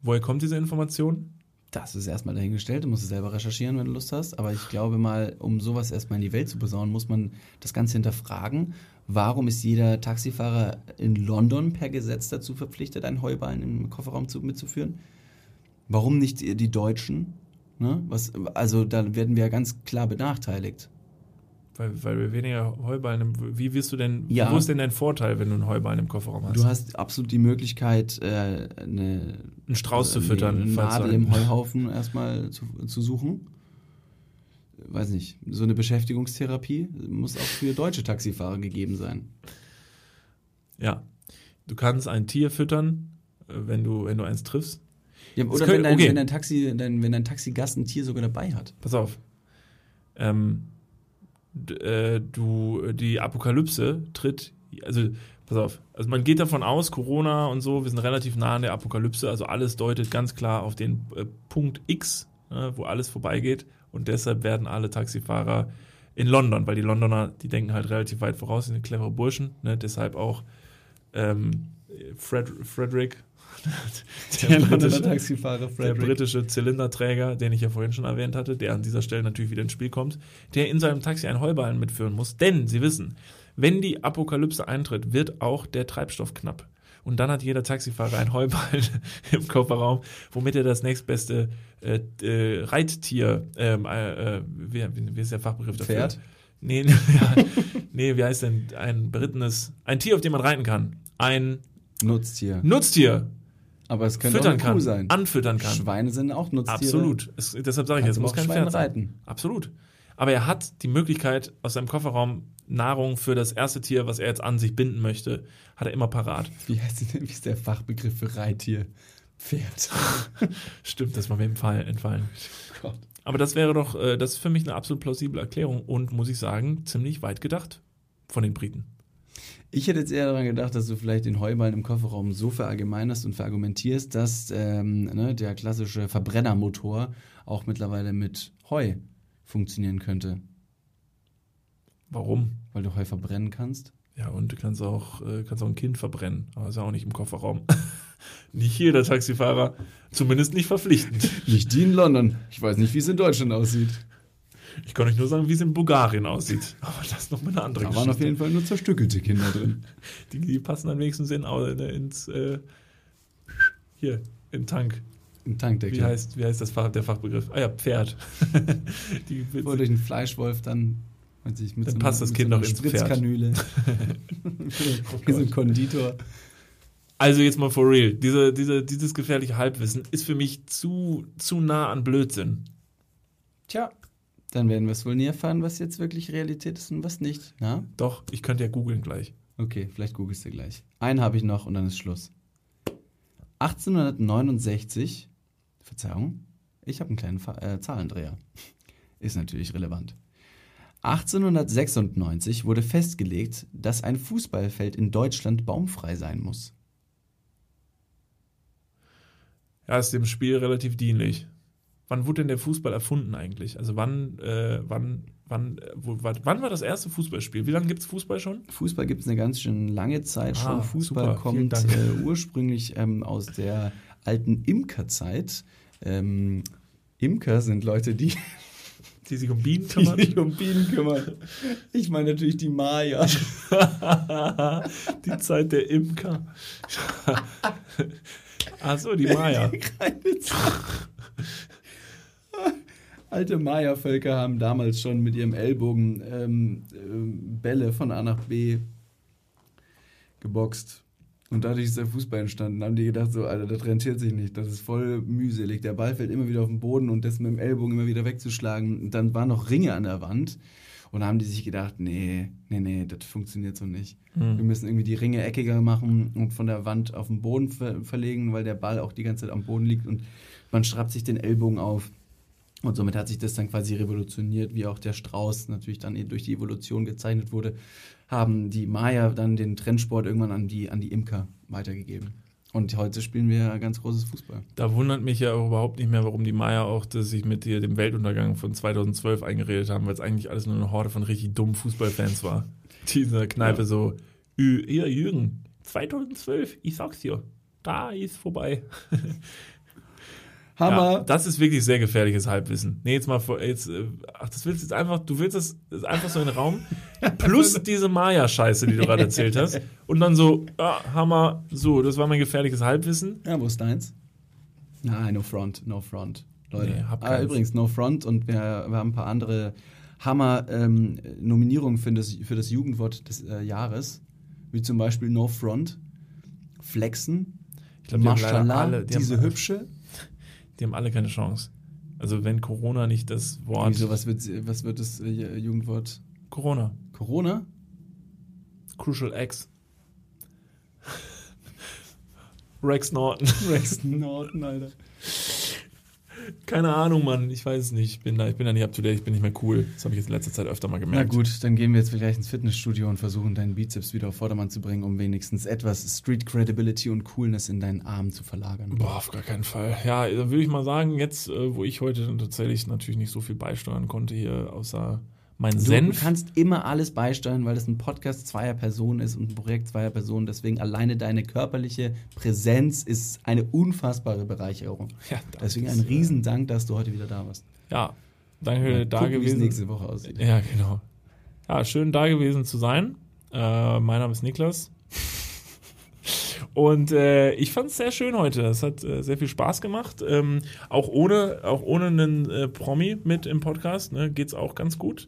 Woher kommt diese Information?
Das ist erstmal dahingestellt, du musst es selber recherchieren, wenn du Lust hast. Aber ich glaube mal, um sowas erstmal in die Welt zu posaunen, muss man das Ganze hinterfragen. Warum ist jeder Taxifahrer in London per Gesetz dazu verpflichtet, einen Heuballen im Kofferraum zu, mitzuführen? Warum nicht die, die Deutschen? Ne? Was, also da werden wir ja ganz klar benachteiligt.
Weil, weil wir weniger Heuballen im, Wie wirst du denn,
Ja.
wo ist denn dein Vorteil, wenn du einen Heuballen im Kofferraum hast?
Du hast absolut die Möglichkeit, äh, eine
einen Strauß zu
eine
füttern. falls
Nadel im Heuhaufen erstmal zu, zu suchen. Weiß nicht, so eine Beschäftigungstherapie muss auch für deutsche Taxifahrer gegeben sein.
Ja. Du kannst ein Tier füttern, äh, wenn du, wenn du eins triffst.
Ja, oder
könnte-
wenn, dein,
okay.
wenn dein Taxi, dein, wenn dein Taxigast ein Tier sogar dabei hat.
Pass auf. Ähm, äh, du, die Apokalypse tritt, also pass auf, also man geht davon aus, Corona und so, wir sind relativ nah an der Apokalypse, also alles deutet ganz klar auf den äh, Punkt X, äh, wo alles vorbeigeht und deshalb werden alle Taxifahrer in London, weil die Londoner, die denken halt relativ weit voraus, sind clevere Burschen, ne, deshalb auch ähm, Fred, Frederick, der britische-
Taxifahrer
der britische Zylinderträger, den ich ja vorhin schon erwähnt hatte, der an dieser Stelle natürlich wieder ins Spiel kommt, der in seinem Taxi einen Heuballen mitführen muss. Denn Sie wissen, wenn die Apokalypse eintritt, wird auch der Treibstoff knapp. Und dann hat jeder Taxifahrer einen Heuballen im Kofferraum, womit er das nächstbeste äh, äh, Reittier, ähm, äh, äh, wie, wie wie ist der Fachbegriff dafür?
Pferd?
Nee, ja, nee, wie heißt denn ein berittenes, ein Tier, auf dem man reiten kann. Ein
Nutztier.
Nutztier
Aber es könnte
füttern
auch eine Kuh
kann,
sein.
anfüttern kann.
Schweine sind auch Nutztiere.
Absolut. Es, deshalb sage ich jetzt, es muss kein
Schweine
Pferd sein.
reiten.
Absolut. Aber er hat die Möglichkeit, aus seinem Kofferraum Nahrung für das erste Tier, was er jetzt an sich binden möchte, hat er immer parat.
Wie heißt denn, wie ist der Fachbegriff für Reittier? Pferd.
Stimmt, das war mir entfallen. entfallen.
Gott.
Aber das wäre doch, äh, das ist für mich eine absolut plausible Erklärung und muss ich sagen, ziemlich weit gedacht von den Briten.
Ich hätte jetzt eher daran gedacht, dass du vielleicht den Heuballen im Kofferraum so verallgemeinerst und verargumentierst, dass ähm, ne, der klassische Verbrennermotor auch mittlerweile mit Heu funktionieren könnte.
Warum?
Weil du Heu verbrennen kannst.
Ja, und du kannst auch, äh, kannst auch ein Kind verbrennen, aber ist ja auch nicht im Kofferraum. nicht jeder Taxifahrer, zumindest nicht verpflichtend.
Nicht die in London. Ich weiß nicht, wie es in Deutschland aussieht.
Ich kann euch nur sagen, wie es in Bulgarien aussieht. Aber das ist noch mal eine andere
Da waren auf
Geschichte.
jeden Fall nur zerstückelte Kinder drin.
Die, die passen dann wenigstens in, ins, äh, hier, in Tank.
Ein Tankdeckel.
Wie heißt, wie heißt das Fach, der Fachbegriff? Ah ja, Pferd. die,
Bevor durch einen Fleischwolf dann, weiß ich, mit
Dann
so
passt das
mit
Kind
so
noch
einer
ins.
Spritzkanüle. Wie so ein Konditor.
also jetzt mal for real. Diese, diese, dieses gefährliche Halbwissen ist für mich zu, zu nah an Blödsinn.
Tja, Dann werden wir es wohl nie erfahren, was jetzt wirklich Realität ist und was nicht. Na?
Doch, ich könnte ja googeln gleich.
Okay, vielleicht googelst du gleich. Einen habe ich noch und dann ist Schluss. 1869, Verzeihung, ich habe einen kleinen Fa äh, Zahlendreher. Ist natürlich relevant. 1896 wurde festgelegt, dass ein Fußballfeld in Deutschland baumfrei sein muss.
Ja, ist dem Spiel relativ dienlich. Wann wurde denn der Fußball erfunden eigentlich? Also wann, äh, wann, wann, äh, wo, wann war das erste Fußballspiel? Wie lange gibt es Fußball schon?
Fußball gibt es eine ganz schön lange Zeit
Ah,
schon. Fußball
super,
kommt äh, ursprünglich ähm, aus der alten Imkerzeit. Ähm, Imker sind Leute, die,
Die sich um Bienen
die
kümmern?
sich um Bienen kümmern. Ich meine natürlich die Maya.
die Zeit der Imker. Achso, die Maya.
Keine Zeit. Alte Maya-Völker haben damals schon mit ihrem Ellbogen ähm, ähm, Bälle von A nach B geboxt. Und dadurch ist der Fußball entstanden. Da haben die gedacht, so, Alter, das rentiert sich nicht. Das ist voll mühselig. Der Ball fällt immer wieder auf den Boden und das mit dem Ellbogen immer wieder wegzuschlagen. Und dann waren noch Ringe an der Wand. Und haben die sich gedacht, nee, nee, nee, das funktioniert so nicht.
Hm.
Wir müssen irgendwie die Ringe eckiger machen und von der Wand auf den Boden ver verlegen, weil der Ball auch die ganze Zeit am Boden liegt und man schraubt sich den Ellbogen auf. Und somit hat sich das dann quasi revolutioniert, wie auch der Strauß natürlich dann durch die Evolution gezeichnet wurde, haben die Maya dann den Trendsport irgendwann an die, an die Imker weitergegeben. Und heute spielen wir ganz großes Fußball.
Da wundert mich ja auch überhaupt nicht mehr, warum die Maya auch sich mit dem Weltuntergang von 2012 eingeredet haben, weil es eigentlich alles nur eine Horde von richtig dummen Fußballfans war. Die in der Kneipe
Ja.
so, "Ü, ihr Jürgen, 2012, ich sag's dir, da ist vorbei.
Hammer!
Ja, das ist wirklich sehr gefährliches Halbwissen. Nee, jetzt mal vor, jetzt, äh, ach, das willst du jetzt einfach, du willst das das einfach so in den Raum, plus diese Maya-Scheiße, die du gerade erzählt hast, und dann so, ah, Hammer, so, das war mein gefährliches Halbwissen.
Ja, wo ist deins? Nein, no front, no front. Leute.
Nee, hab
ah, übrigens, no front und wir, wir haben ein paar andere Hammer-Nominierungen für, das, für das Jugendwort des äh, Jahres. Wie zum Beispiel no front, flexen,
Ich glaube, die
Maschallah,
alle, die
diese
haben,
hübsche.
Die haben alle keine Chance. Also wenn Corona nicht das Wort
Wieso, was wird, was wird das äh, Jugendwort?
Corona,
Corona?
Crucial X. Rex Norton.
Rex Norton, Alter.
Keine Ahnung, Mann. Ich weiß es nicht. Ich bin da, ich bin da nicht up to date. Ich bin nicht mehr cool. Das habe ich jetzt in letzter Zeit öfter mal
Na
gemerkt.
gut, dann gehen wir jetzt vielleicht ins Fitnessstudio und versuchen deinen Bizeps wieder auf Vordermann zu bringen, um wenigstens etwas Street Credibility und Coolness in deinen Arm zu verlagern.
Boah, auf gar keinen Fall. Ja, dann würde ich mal sagen, jetzt, äh, wo ich heute tatsächlich natürlich nicht so viel beisteuern konnte hier, außer mein
Du
Senf.
kannst immer alles beisteuern, weil das ein Podcast zweier Personen ist und ein Projekt zweier Personen. Deswegen alleine deine körperliche Präsenz ist eine unfassbare Bereicherung.
Ja,
Deswegen
ist,
ein
äh,
Riesendank, dass du heute wieder da warst.
Ja, danke, da
gucken, wie es
gewesen.
nächste Woche aussieht.
Ja, genau. Ja, schön da gewesen zu sein. Äh, mein Name ist Niklas. Und äh, ich fand es sehr schön heute. Es hat äh, sehr viel Spaß gemacht. Ähm, auch ohne, auch ohne einen äh, Promi mit im Podcast ne, geht es auch ganz gut.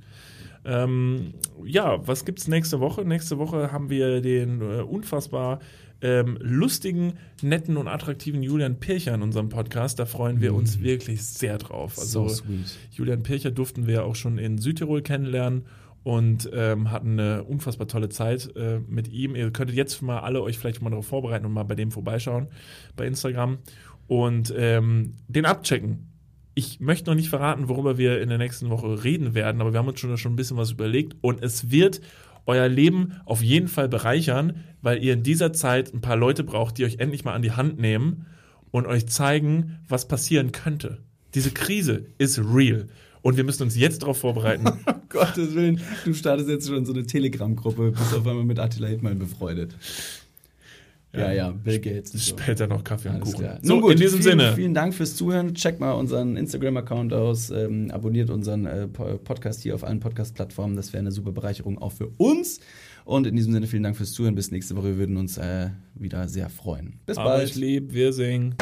Ähm, ja, was gibt's nächste Woche? Nächste Woche haben wir den äh, unfassbar ähm, lustigen, netten und attraktiven Julian Pircher in unserem Podcast. Da freuen wir uns wirklich sehr drauf. Also
so.
Julian Pircher durften wir auch schon in Südtirol kennenlernen und ähm, hatten eine unfassbar tolle Zeit äh, mit ihm. Ihr könntet jetzt mal alle euch vielleicht mal darauf vorbereiten und mal bei dem vorbeischauen bei Instagram und ähm, den abchecken. Ich möchte noch nicht verraten, worüber wir in der nächsten Woche reden werden, aber wir haben uns schon, schon ein bisschen was überlegt und es wird euer Leben auf jeden Fall bereichern, weil ihr in dieser Zeit ein paar Leute braucht, die euch endlich mal an die Hand nehmen und euch zeigen, was passieren könnte. Diese Krise ist real. Und wir müssen uns jetzt darauf vorbereiten.
Um Gottes Willen, du startest jetzt schon so eine Telegram-Gruppe, bist auf einmal mit Attila Hildmann befreundet. Ja, ja, Bill Gates. so.
Später noch Kaffee und Kuchen.
klar.
So,
gut,
in diesem
vielen,
Sinne.
Vielen Dank fürs Zuhören. Checkt mal unseren Instagram-Account aus. Ähm, abonniert unseren äh, Po- Podcast hier auf allen Podcast-Plattformen. Das wäre eine super Bereicherung auch für uns. Und in diesem Sinne vielen Dank fürs Zuhören. Bis nächste Woche. Wir würden uns äh, wieder sehr freuen. Bis
Aber
bald.
ich lieb, wir singen.